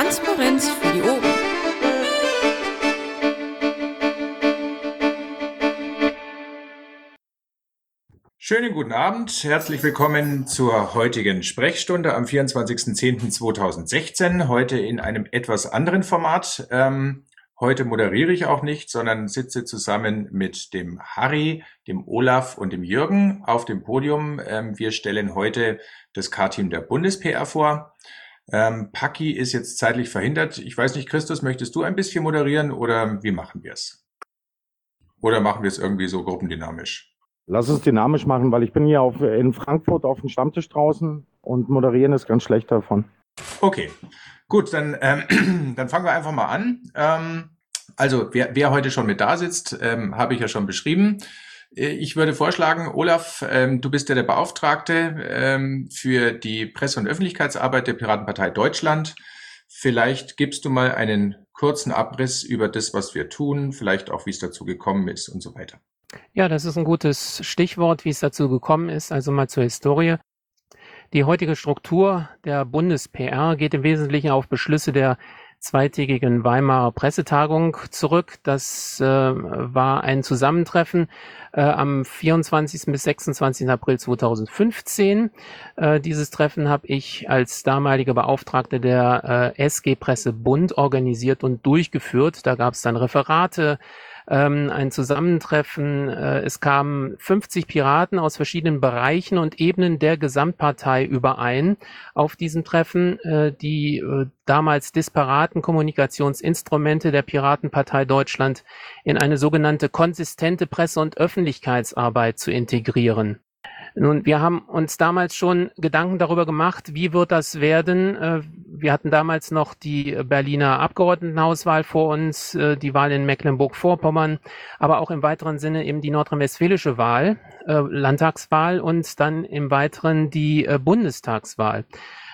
Transparenz für die Ohren. Schönen guten Abend, herzlich willkommen zur heutigen Sprechstunde am 24.10.2016. Heute in einem etwas anderen Format. Ähm, heute moderiere ich auch nicht, sondern sitze zusammen mit dem Harry, dem Olaf und dem Jürgen auf dem Podium. Ähm, wir stellen heute das K-Team der Bundes-PR vor. Ähm, Paki ist jetzt zeitlich verhindert. Ich weiß nicht, Christus, möchtest du ein bisschen moderieren oder wie machen wir es? Oder machen wir es irgendwie so gruppendynamisch? Lass es dynamisch machen, weil ich bin hier auf, in Frankfurt auf dem Stammtisch draußen und moderieren ist ganz schlecht davon. Okay, gut, dann, ähm, dann fangen wir einfach mal an. Ähm, also, wer, wer heute schon mit da sitzt, ähm, habe ich ja schon beschrieben. Äh, ich würde vorschlagen, Olaf, ähm, du bist ja der Beauftragte ähm, für die Presse- und Öffentlichkeitsarbeit der Piratenpartei Deutschland. Vielleicht gibst du mal einen kurzen Abriss über das, was wir tun, vielleicht auch, wie es dazu gekommen ist und so weiter. Ja, das ist ein gutes Stichwort, wie es dazu gekommen ist. Also mal zur Historie. Die heutige Struktur der Bundes-PR geht im Wesentlichen auf Beschlüsse der zweitägigen Weimarer Pressetagung zurück. Das äh, war ein Zusammentreffen äh, am 24. bis 26. April 2015. Äh, dieses Treffen habe ich als damalige Beauftragte der äh, SG Presse Bund organisiert und durchgeführt. Da gab es dann Referate, ähm, ein Zusammentreffen. Äh, es kamen 50 Piraten aus verschiedenen Bereichen und Ebenen der Gesamtpartei überein auf diesem Treffen. Äh, die äh, damals disparaten Kommunikationsinstrumente der Piratenpartei Deutschland in eine sogenannte konsistente Presse- und Öffentlichkeitsarbeit zu integrieren. Nun, wir haben uns damals schon Gedanken darüber gemacht, wie wird das werden. Äh, wir hatten damals noch die Berliner Abgeordnetenhauswahl vor uns, äh, die Wahl in Mecklenburg-Vorpommern, aber auch im weiteren Sinne eben die nordrhein-westfälische Wahl, äh, Landtagswahl und dann im weiteren die Bundestagswahl.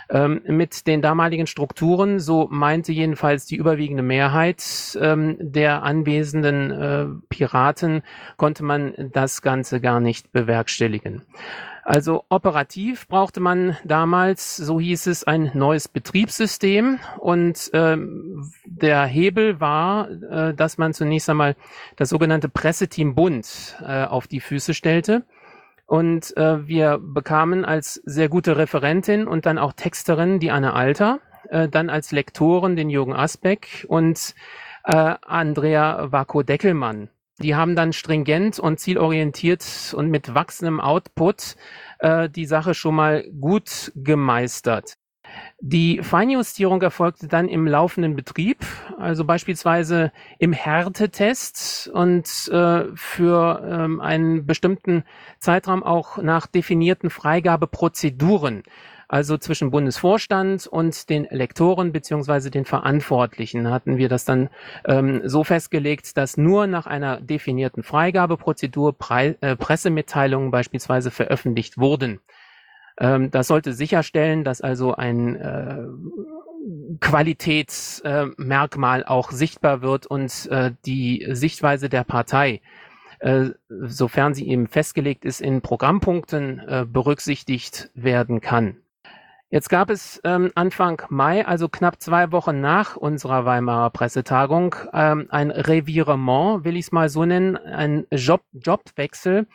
Ähm, mit den damaligen Strukturen, so meinte jedenfalls die überwiegende Mehrheit ähm, der anwesenden äh, Piraten, konnte man das Ganze gar nicht bewerkstelligen. Also operativ brauchte man damals, so hieß es, ein neues Betriebssystem und ähm, der Hebel war, äh, dass man zunächst einmal das sogenannte Presseteam Bund äh, auf die Füße stellte. Und äh, wir bekamen als sehr gute Referentin und dann auch Texterin die Anne Alter, äh, dann als Lektoren den Jürgen Asbeck und äh, Andrea Wako-Deckelmann. Die haben dann stringent und zielorientiert und mit wachsendem Output äh, die Sache schon mal gut gemeistert. Die Feinjustierung erfolgte dann im laufenden Betrieb, also beispielsweise im Härtetest und äh, für ähm, einen bestimmten Zeitraum auch nach definierten Freigabeprozeduren, also zwischen Bundesvorstand und den Lektoren beziehungsweise den Verantwortlichen hatten wir das dann ähm, so festgelegt, dass nur nach einer definierten Freigabeprozedur Pre äh, Pressemitteilungen beispielsweise veröffentlicht wurden. Ähm, das sollte sicherstellen, dass also ein äh, Qualitätsmerkmal auch sichtbar wird und äh, die Sichtweise der Partei, äh, sofern sie eben festgelegt ist, in Programmpunkten äh, berücksichtigt werden kann. Jetzt gab es ähm, Anfang Mai, also knapp zwei Wochen nach unserer Weimarer Pressetagung, ähm, ein Revirement, will ich es mal so nennen, ein Job Jobwechsel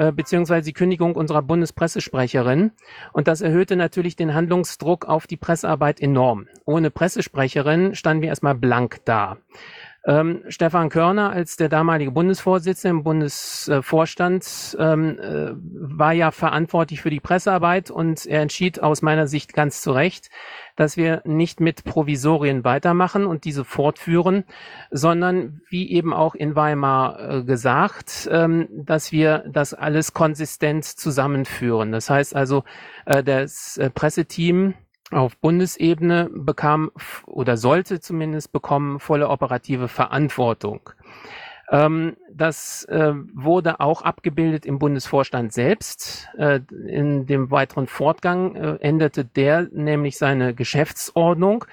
äh, beziehungsweise die Kündigung unserer Bundespressesprecherin. Und das erhöhte natürlich den Handlungsdruck auf die Pressearbeit enorm. Ohne Pressesprecherin standen wir erstmal blank da. Ähm, Stefan Körner als der damalige Bundesvorsitzende im Bundesvorstand ähm, äh, war ja verantwortlich für die Pressearbeit und er entschied aus meiner Sicht ganz zu Recht, dass wir nicht mit Provisorien weitermachen und diese fortführen, sondern wie eben auch in Weimar äh, gesagt, ähm, dass wir das alles konsistent zusammenführen. Das heißt also, äh, das äh, Presseteam auf Bundesebene bekam oder sollte zumindest bekommen volle operative Verantwortung. Ähm, das äh, wurde auch abgebildet im Bundesvorstand selbst. Äh, in dem weiteren Fortgang äh, änderte der nämlich seine Geschäftsordnung.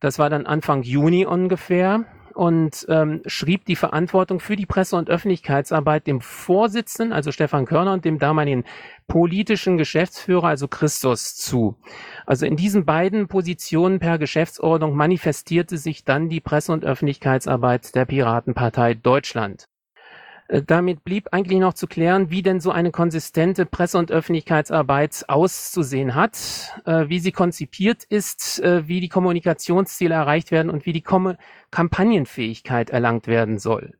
Das war dann Anfang Juni ungefähr. Und ähm, schrieb die Verantwortung für die Presse- und Öffentlichkeitsarbeit dem Vorsitzenden, also Stefan Körner und dem damaligen politischen Geschäftsführer, also Christus, zu. Also in diesen beiden Positionen per Geschäftsordnung manifestierte sich dann die Presse- und Öffentlichkeitsarbeit der Piratenpartei Deutschland. Äh, damit blieb eigentlich noch zu klären, wie denn so eine konsistente Presse- und Öffentlichkeitsarbeit auszusehen hat, äh, wie sie konzipiert ist, äh, wie die Kommunikationsziele erreicht werden und wie die Kom Kampagnenfähigkeit erlangt werden soll.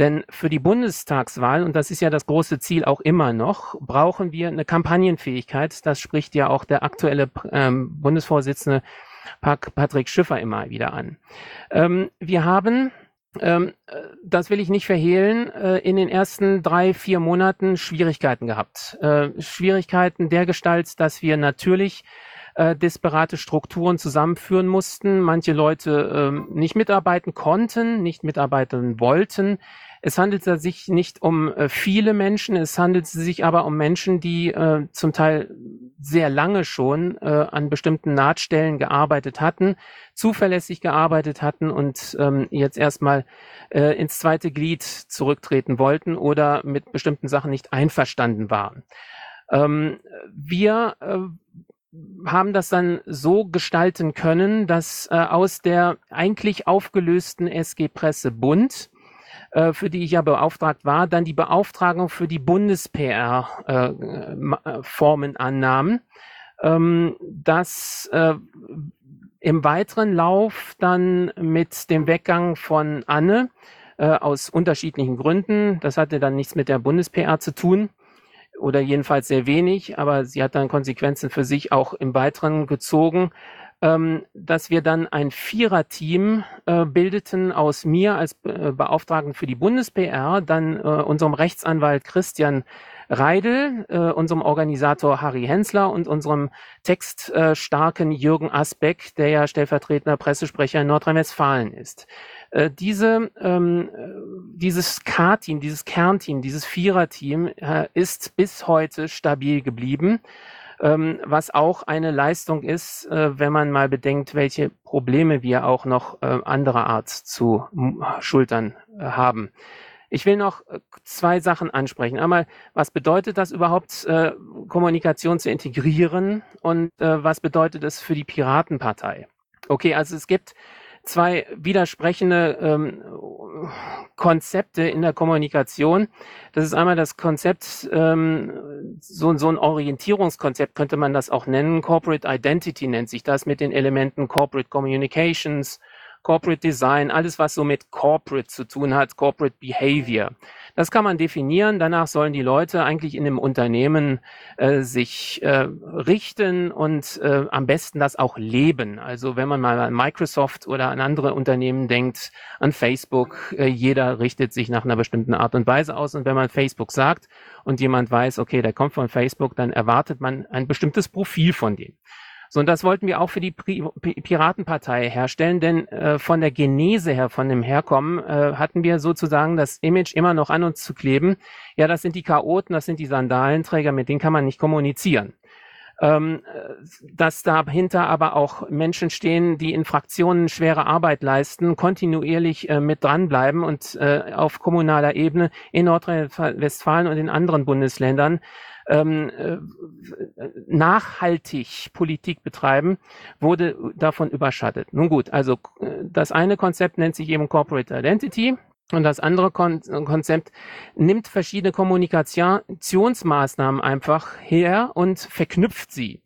Denn für die Bundestagswahl, und das ist ja das große Ziel auch immer noch, brauchen wir eine Kampagnenfähigkeit. Das spricht ja auch der aktuelle ähm, Bundesvorsitzende Patrick Schiffer immer wieder an. Ähm, wir haben ähm, das will ich nicht verhehlen, äh, in den ersten drei, vier Monaten Schwierigkeiten gehabt. Äh, Schwierigkeiten der Gestalt, dass wir natürlich äh, disparate Strukturen zusammenführen mussten, manche Leute äh, nicht mitarbeiten konnten, nicht mitarbeiten wollten. Es handelt sich nicht um äh, viele Menschen, es handelt sich aber um Menschen, die äh, zum Teil sehr lange schon äh, an bestimmten Nahtstellen gearbeitet hatten, zuverlässig gearbeitet hatten und ähm, jetzt erstmal äh, ins zweite Glied zurücktreten wollten oder mit bestimmten Sachen nicht einverstanden waren. Ähm, wir äh, haben das dann so gestalten können, dass äh, aus der eigentlich aufgelösten SG Presse Bund, für die ich ja beauftragt war, dann die Beauftragung für die Bundes-PR-Formen äh, annahmen. Ähm, das äh, im weiteren Lauf dann mit dem Weggang von Anne äh, aus unterschiedlichen Gründen, das hatte dann nichts mit der Bundes-PR zu tun, oder jedenfalls sehr wenig, aber sie hat dann Konsequenzen für sich auch im Weiteren gezogen, ähm, dass wir dann ein Viererteam äh, bildeten aus mir als äh, Beauftragten für die Bundes-PR, dann äh, unserem Rechtsanwalt Christian Reidel, äh, unserem Organisator Harry Hensler und unserem textstarken Jürgen Asbeck, der ja stellvertretender Pressesprecher in Nordrhein-Westfalen ist. Äh, diese, ähm, dieses K-Team, dieses Kernteam, dieses Viererteam äh, ist bis heute stabil geblieben, ähm, was auch eine Leistung ist, äh, wenn man mal bedenkt, welche Probleme wir auch noch äh, anderer Art zu schultern äh, haben. Ich will noch äh, zwei Sachen ansprechen. Einmal, was bedeutet das überhaupt, äh, Kommunikation zu integrieren und äh, was bedeutet es für die Piratenpartei? Okay, also es gibt zwei widersprechende ähm, Konzepte in der Kommunikation. Das ist einmal das Konzept, ähm, so, so ein Orientierungskonzept könnte man das auch nennen. Corporate Identity nennt sich das mit den Elementen Corporate Communications, Corporate Design, alles was so mit Corporate zu tun hat, Corporate Behavior. Das kann man definieren. Danach sollen die Leute eigentlich in dem Unternehmen äh, sich äh, richten und äh, am besten das auch leben. Also wenn man mal an Microsoft oder an andere Unternehmen denkt, an Facebook, äh, jeder richtet sich nach einer bestimmten Art und Weise aus. Und wenn man Facebook sagt und jemand weiß, okay, der kommt von Facebook, dann erwartet man ein bestimmtes Profil von dem. So, und das wollten wir auch für die Pri Piratenpartei herstellen, denn äh, von der Genese her, von dem Herkommen, äh, hatten wir sozusagen das Image immer noch an uns zu kleben. Ja, das sind die Chaoten, das sind die Sandalenträger, mit denen kann man nicht kommunizieren. Ähm, dass dahinter aber auch Menschen stehen, die in Fraktionen schwere Arbeit leisten, kontinuierlich äh, mit dranbleiben und äh, auf kommunaler Ebene in Nordrhein-Westfalen und in anderen Bundesländern ähm, äh, nachhaltig Politik betreiben, wurde davon überschattet. Nun gut, also äh, das eine Konzept nennt sich eben Corporate Identity. Und das andere Kon Konzept nimmt verschiedene Kommunikationsmaßnahmen einfach her und verknüpft sie.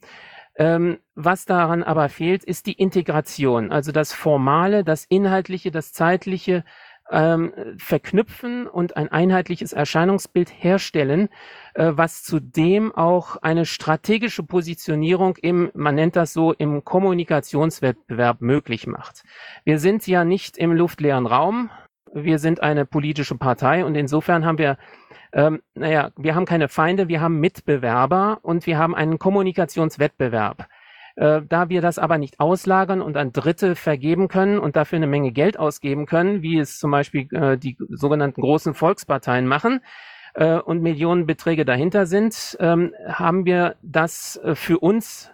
Ähm, was daran aber fehlt, ist die Integration, also das Formale, das Inhaltliche, das Zeitliche ähm, verknüpfen und ein einheitliches Erscheinungsbild herstellen, äh, was zudem auch eine strategische Positionierung im, man nennt das so, im Kommunikationswettbewerb möglich macht. Wir sind ja nicht im luftleeren Raum. Wir sind eine politische Partei und insofern haben wir ähm, naja, wir haben keine Feinde, wir haben Mitbewerber und wir haben einen Kommunikationswettbewerb. Äh, da wir das aber nicht auslagern und an Dritte vergeben können und dafür eine Menge Geld ausgeben können, wie es zum Beispiel äh, die sogenannten großen Volksparteien machen, äh, und Millionenbeträge dahinter sind, ähm, haben wir das äh, für uns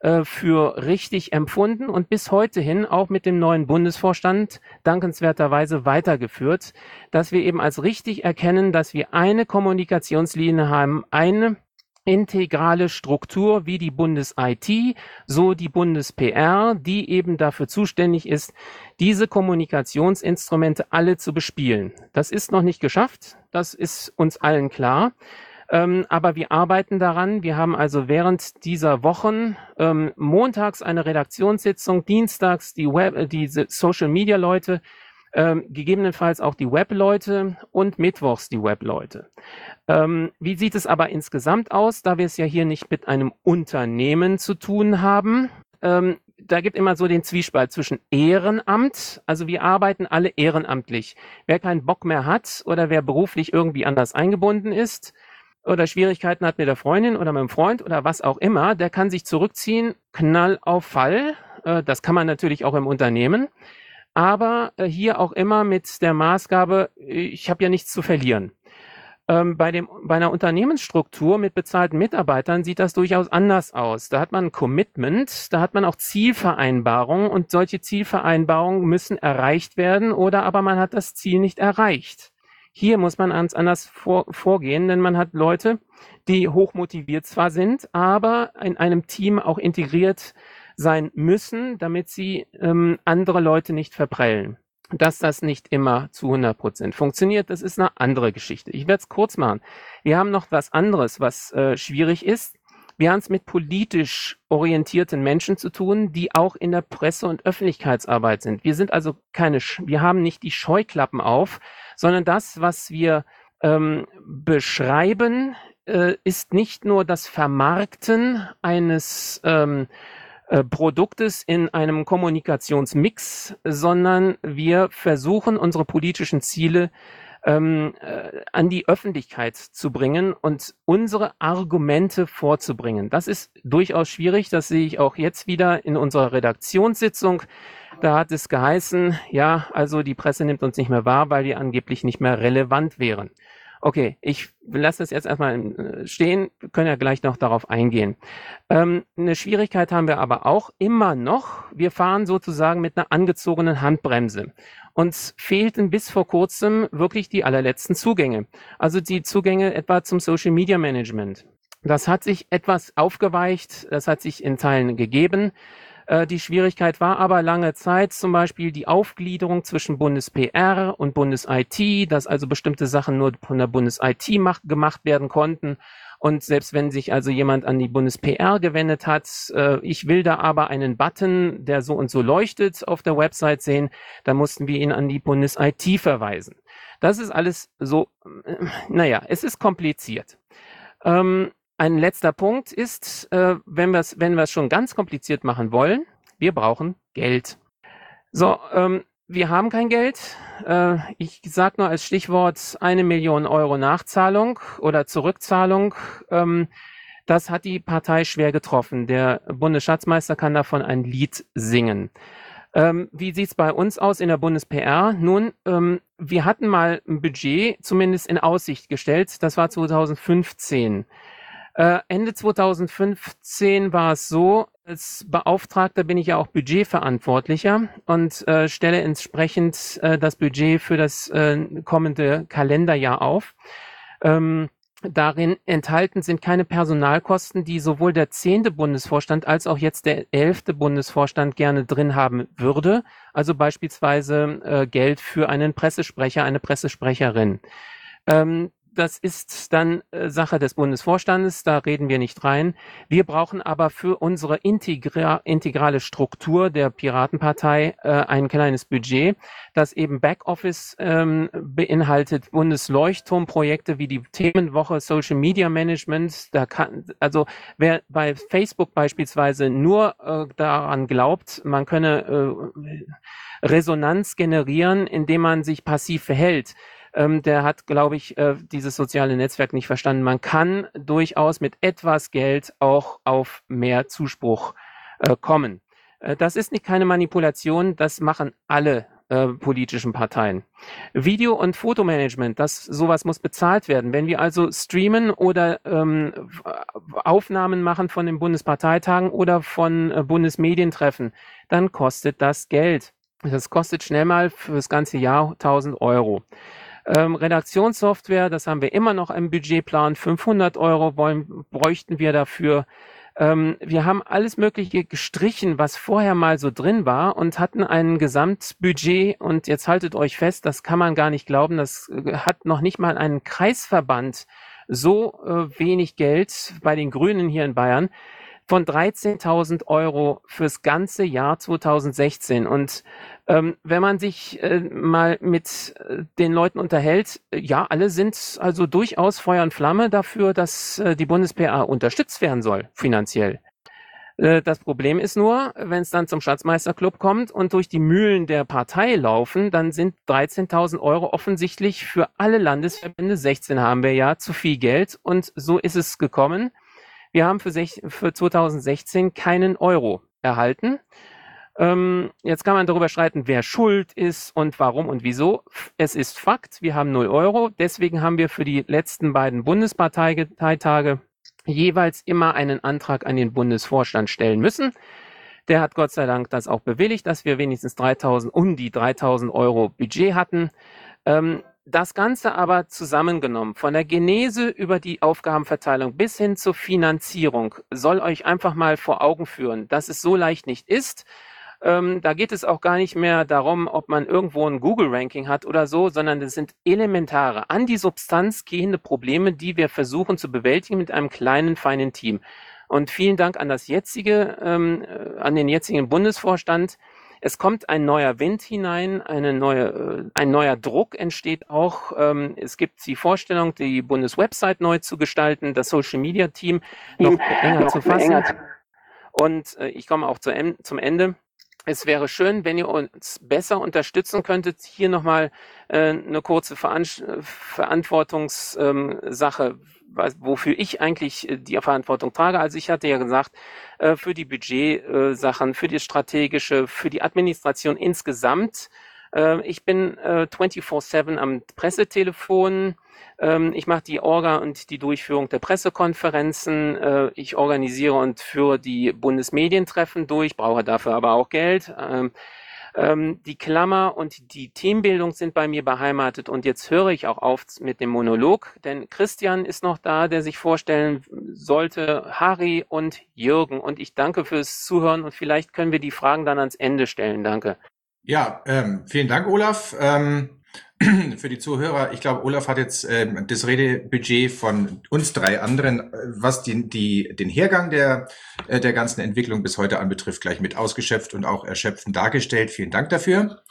äh, für richtig empfunden und bis heute hin auch mit dem neuen Bundesvorstand dankenswerterweise weitergeführt, dass wir eben als richtig erkennen, dass wir eine Kommunikationslinie haben, eine integrale Struktur wie die Bundes-IT, so die Bundes-PR, die eben dafür zuständig ist, diese Kommunikationsinstrumente alle zu bespielen. Das ist noch nicht geschafft, das ist uns allen klar. Ähm, aber wir arbeiten daran. Wir haben also während dieser Wochen ähm, montags eine Redaktionssitzung, dienstags die Web, äh, die Social Media Leute, ähm, gegebenenfalls auch die Web-Leute und mittwochs die Web-Leute. Ähm, wie sieht es aber insgesamt aus, da wir es ja hier nicht mit einem Unternehmen zu tun haben? Ähm, da gibt immer so den Zwiespalt zwischen Ehrenamt, also wir arbeiten alle ehrenamtlich. Wer keinen Bock mehr hat oder wer beruflich irgendwie anders eingebunden ist, oder Schwierigkeiten hat mit der Freundin oder mit dem Freund oder was auch immer, der kann sich zurückziehen, Knall auf Fall. Äh, das kann man natürlich auch im Unternehmen. Aber äh, hier auch immer mit der Maßgabe, ich habe ja nichts zu verlieren. Ähm, bei, dem, bei einer Unternehmensstruktur mit bezahlten Mitarbeitern sieht das durchaus anders aus. Da hat man ein Commitment, da hat man auch Zielvereinbarungen und solche Zielvereinbarungen müssen erreicht werden oder aber man hat das Ziel nicht erreicht. Hier muss man ganz anders vor, vorgehen, denn man hat Leute, die hochmotiviert zwar sind, aber in einem Team auch integriert sein müssen, damit sie ähm, andere Leute nicht verprellen. Dass das nicht immer zu 100 Prozent funktioniert, das ist eine andere Geschichte. Ich werde es kurz machen. Wir haben noch was anderes, was äh, schwierig ist. Wir haben es mit politisch orientierten Menschen zu tun, die auch in der Presse- und Öffentlichkeitsarbeit sind. Wir sind also keine, wir haben nicht die Scheuklappen auf, sondern das, was wir ähm, beschreiben, äh, ist nicht nur das Vermarkten eines ähm, äh, Produktes in einem Kommunikationsmix, sondern wir versuchen unsere politischen Ziele ähm, äh, an die Öffentlichkeit zu bringen und unsere Argumente vorzubringen. Das ist durchaus schwierig. Das sehe ich auch jetzt wieder in unserer Redaktionssitzung. Da hat es geheißen, ja, also die Presse nimmt uns nicht mehr wahr, weil wir angeblich nicht mehr relevant wären. Okay, ich lasse das jetzt erstmal äh, stehen, wir können ja gleich noch darauf eingehen. Ähm, eine Schwierigkeit haben wir aber auch immer noch. Wir fahren sozusagen mit einer angezogenen Handbremse. Uns fehlten bis vor kurzem wirklich die allerletzten Zugänge. Also die Zugänge etwa zum Social Media Management. Das hat sich etwas aufgeweicht, das hat sich in Teilen gegeben. Äh, die Schwierigkeit war aber lange Zeit zum Beispiel die Aufgliederung zwischen Bundes-PR und Bundes-IT, dass also bestimmte Sachen nur von der Bundes-IT gemacht werden konnten. Und selbst wenn sich also jemand an die Bundes-PR gewendet hat, äh, ich will da aber einen Button, der so und so leuchtet, auf der Website sehen, dann mussten wir ihn an die Bundes-IT verweisen. Das ist alles so, äh, naja, es ist kompliziert. Ähm, ein letzter Punkt ist, äh, wenn wir es wenn wir es schon ganz kompliziert machen wollen, wir brauchen Geld. So, ähm, wir haben kein Geld. Äh, ich sage nur als Stichwort eine Million Euro Nachzahlung oder Zurückzahlung. Ähm, das hat die Partei schwer getroffen. Der Bundesschatzmeister kann davon ein Lied singen. Ähm, wie sieht's bei uns aus in der Bundes-PR? Nun, ähm, wir hatten mal ein Budget zumindest in Aussicht gestellt. Das war 2015. Äh, Ende 2015 war es so, als Beauftragter bin ich ja auch Budgetverantwortlicher und äh, stelle entsprechend äh, das Budget für das äh, kommende Kalenderjahr auf. Ähm, darin enthalten sind keine Personalkosten, die sowohl der zehnte Bundesvorstand als auch jetzt der elfte Bundesvorstand gerne drin haben würde. Also beispielsweise äh, Geld für einen Pressesprecher, eine Pressesprecherin. Ähm, das ist dann äh, Sache des Bundesvorstandes, da reden wir nicht rein. Wir brauchen aber für unsere integra integrale Struktur der Piratenpartei äh, ein kleines Budget, das eben Backoffice ähm, beinhaltet, Bundesleuchtturmprojekte wie die Themenwoche Social Media Management. Da kann, also wer bei Facebook beispielsweise nur äh, daran glaubt, man könne äh, Resonanz generieren, indem man sich passiv verhält, ähm, der hat, glaube ich, äh, dieses soziale Netzwerk nicht verstanden. Man kann durchaus mit etwas Geld auch auf mehr Zuspruch äh, kommen. Äh, das ist nicht keine Manipulation, das machen alle äh, politischen Parteien. Video- und Fotomanagement, das sowas muss bezahlt werden. Wenn wir also streamen oder ähm, Aufnahmen machen von den Bundesparteitagen oder von äh, Bundesmedientreffen, dann kostet das Geld. Das kostet schnell mal für das ganze Jahr 1000 Euro. Ähm, Redaktionssoftware, das haben wir immer noch im Budgetplan. 500 Euro wollen, bräuchten wir dafür. Ähm, wir haben alles Mögliche gestrichen, was vorher mal so drin war und hatten ein Gesamtbudget. Und jetzt haltet euch fest, das kann man gar nicht glauben. Das äh, hat noch nicht mal einen Kreisverband so äh, wenig Geld bei den Grünen hier in Bayern von 13.000 Euro fürs ganze Jahr 2016. Und ähm, wenn man sich äh, mal mit äh, den Leuten unterhält, äh, ja, alle sind also durchaus Feuer und Flamme dafür, dass äh, die Bundes-PA unterstützt werden soll, finanziell. Äh, das Problem ist nur, wenn es dann zum Schatzmeisterclub kommt und durch die Mühlen der Partei laufen, dann sind 13.000 Euro offensichtlich für alle Landesverbände, 16 haben wir ja, zu viel Geld. Und so ist es gekommen. Wir haben für, für 2016 keinen Euro erhalten. Ähm, jetzt kann man darüber streiten, wer schuld ist und warum und wieso. Es ist Fakt, wir haben 0 Euro. Deswegen haben wir für die letzten beiden Bundesparteitage jeweils immer einen Antrag an den Bundesvorstand stellen müssen. Der hat Gott sei Dank das auch bewilligt, dass wir wenigstens 3000, um die 3000 Euro Budget hatten. Ähm, das Ganze aber zusammengenommen, von der Genese über die Aufgabenverteilung bis hin zur Finanzierung, soll euch einfach mal vor Augen führen, dass es so leicht nicht ist. Ähm, da geht es auch gar nicht mehr darum, ob man irgendwo ein Google-Ranking hat oder so, sondern es sind elementare, an die Substanz gehende Probleme, die wir versuchen zu bewältigen mit einem kleinen, feinen Team. Und vielen Dank an das jetzige, ähm, äh, an den jetzigen Bundesvorstand, es kommt ein neuer Wind hinein, eine neue, äh, ein neuer Druck entsteht auch. Ähm, es gibt die Vorstellung, die Bundeswebsite neu zu gestalten, das Social Media Team noch enger zu fassen. Und äh, ich komme auch zu, zum Ende. Es wäre schön, wenn ihr uns besser unterstützen könntet. Hier nochmal äh, eine kurze Veran Verantwortungssache, ähm, wofür ich eigentlich äh, die Verantwortung trage. Also ich hatte ja gesagt, äh, für die Budgetsachen, äh, für die strategische, für die Administration insgesamt. Äh, ich bin äh, 24-7 am Pressetelefon ich mache die Orga und die Durchführung der Pressekonferenzen. Äh, ich organisiere und führe die Bundesmedientreffen durch, brauche dafür aber auch Geld. Ähm, ähm, die Klammer und die Teambildung sind bei mir beheimatet und jetzt höre ich auch auf mit dem Monolog, denn Christian ist noch da, der sich vorstellen sollte, Harry und Jürgen. Und ich danke fürs Zuhören und vielleicht können wir die Fragen dann ans Ende stellen. Danke. Ja, ähm, vielen Dank, Olaf. Ähm, für die Zuhörer, ich glaube, Olaf hat jetzt ähm, das Redebudget von uns drei anderen, äh, was die, die, den Hergang der, äh, der ganzen Entwicklung bis heute anbetrifft, gleich mit ausgeschöpft und auch erschöpfend dargestellt. Vielen Dank dafür.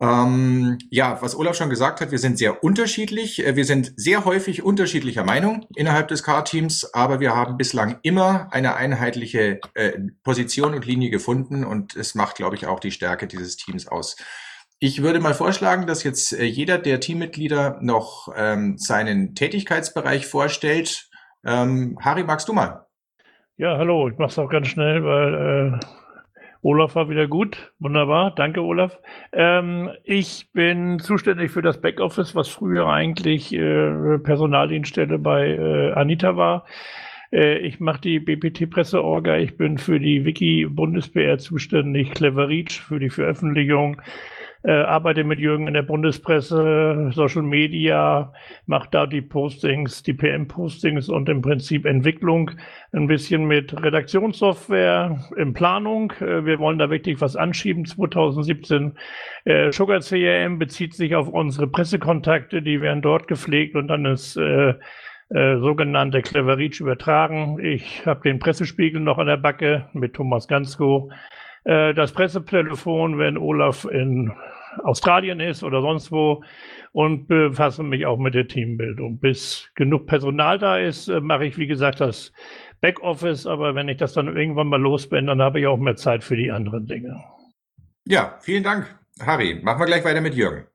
Ähm, ja, was Olaf schon gesagt hat, wir sind sehr unterschiedlich. Äh, wir sind sehr häufig unterschiedlicher Meinung innerhalb des Car-Teams, aber wir haben bislang immer eine einheitliche äh, Position und Linie gefunden und es macht, glaube ich, auch die Stärke dieses Teams aus. Ich würde mal vorschlagen, dass jetzt äh, jeder der Teammitglieder noch ähm, seinen Tätigkeitsbereich vorstellt. Ähm, Harry, magst du mal? Ja, hallo, ich mache es auch ganz schnell, weil äh, Olaf war wieder gut. Wunderbar, danke Olaf. Ähm, ich bin zuständig für das Backoffice, was früher eigentlich äh, Personaldienststelle bei äh, Anita war. Äh, ich mache die BPT-Presseorga, ich bin für die Wiki Bundes-PR zuständig, Clever Reach für die Veröffentlichung äh, arbeite mit Jürgen in der Bundespresse, Social Media, mache da die Postings, die PM-Postings und im Prinzip Entwicklung, ein bisschen mit Redaktionssoftware in Planung. Äh, wir wollen da wirklich was anschieben 2017. Äh, Sugar CRM bezieht sich auf unsere Pressekontakte, die werden dort gepflegt und dann ist äh, äh, sogenannte Clever Reach übertragen. Ich habe den Pressespiegel noch an der Backe mit Thomas Gansko. Äh, das Pressetelefon, wenn Olaf in Australien ist oder sonst wo und befasse mich auch mit der Teambildung. Bis genug Personal da ist, äh, mache ich, wie gesagt, das Backoffice, aber wenn ich das dann irgendwann mal los bin, dann habe ich auch mehr Zeit für die anderen Dinge. Ja, vielen Dank, Harry. Machen wir gleich weiter mit Jürgen.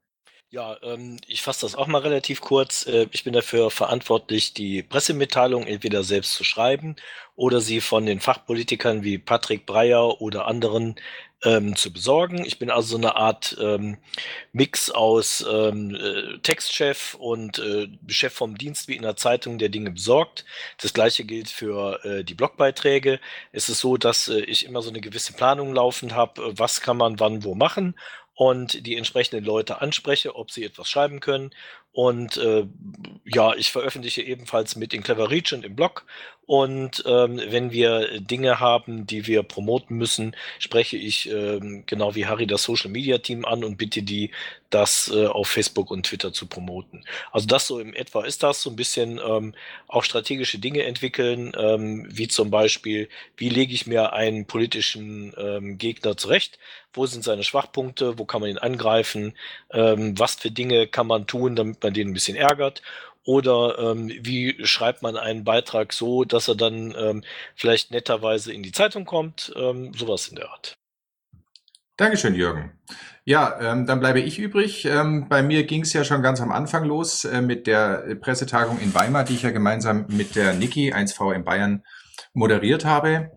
Ja, ähm, ich fasse das auch mal relativ kurz. Äh, ich bin dafür verantwortlich, die Pressemitteilung entweder selbst zu schreiben oder sie von den Fachpolitikern wie Patrick Breyer oder anderen ähm, zu besorgen. Ich bin also so eine Art ähm, Mix aus ähm, äh, Textchef und äh, Chef vom Dienst wie in der Zeitung, der Dinge besorgt. Das gleiche gilt für äh, die Blogbeiträge. Es ist so, dass äh, ich immer so eine gewisse Planung laufend habe, was kann man wann wo machen und die entsprechenden Leute anspreche, ob sie etwas schreiben können. Und äh, ja, ich veröffentliche ebenfalls mit in Clever und im Blog. Und ähm, wenn wir Dinge haben, die wir promoten müssen, spreche ich ähm, genau wie Harry das Social Media Team an und bitte die, das äh, auf Facebook und Twitter zu promoten. Also das so im etwa ist das, so ein bisschen ähm, auch strategische Dinge entwickeln, ähm, wie zum Beispiel, wie lege ich mir einen politischen ähm, Gegner zurecht, wo sind seine Schwachpunkte, wo kann man ihn angreifen, ähm, was für Dinge kann man tun, damit man den ein bisschen ärgert oder ähm, wie schreibt man einen Beitrag so, dass er dann ähm, vielleicht netterweise in die Zeitung kommt, ähm, sowas in der Art. Dankeschön, Jürgen. Ja, ähm, dann bleibe ich übrig. Ähm, bei mir ging es ja schon ganz am Anfang los äh, mit der Pressetagung in Weimar, die ich ja gemeinsam mit der Niki 1V in Bayern moderiert habe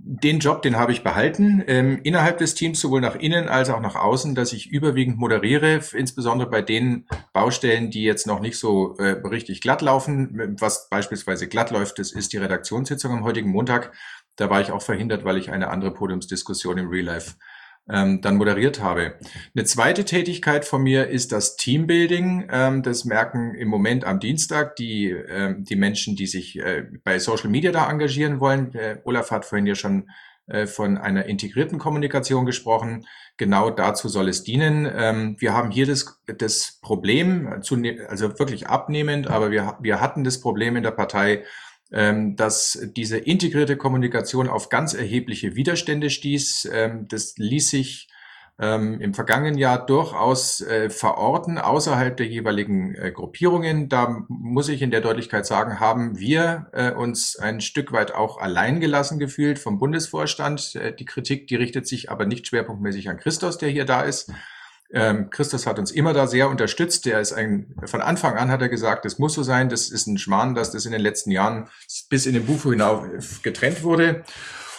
den Job, den habe ich behalten, ähm, innerhalb des Teams, sowohl nach innen als auch nach außen, dass ich überwiegend moderiere, insbesondere bei den Baustellen, die jetzt noch nicht so äh, richtig glatt laufen. Was beispielsweise glatt läuft, das ist die Redaktionssitzung am heutigen Montag. Da war ich auch verhindert, weil ich eine andere Podiumsdiskussion im Real Life ähm, dann moderiert habe. Eine zweite Tätigkeit von mir ist das Teambuilding. Ähm, das merken im Moment am Dienstag die, ähm, die Menschen, die sich äh, bei Social Media da engagieren wollen. Äh, Olaf hat vorhin ja schon äh, von einer integrierten Kommunikation gesprochen. Genau dazu soll es dienen. Ähm, wir haben hier das, das Problem, also wirklich abnehmend, aber wir, wir hatten das Problem in der Partei, dass diese integrierte Kommunikation auf ganz erhebliche Widerstände stieß. Ähm, das ließ sich ähm, im vergangenen Jahr durchaus äh, verorten außerhalb der jeweiligen äh, Gruppierungen. Da muss ich in der Deutlichkeit sagen, haben wir äh, uns ein Stück weit auch allein gelassen gefühlt vom Bundesvorstand. Die Kritik, die richtet sich aber nicht schwerpunktmäßig an Christos, der hier da ist, ähm, Christus hat uns immer da sehr unterstützt. Der ist ein, von Anfang an hat er gesagt, das muss so sein. Das ist ein Schmarrn, dass das in den letzten Jahren bis in den Bufo hinauf getrennt wurde.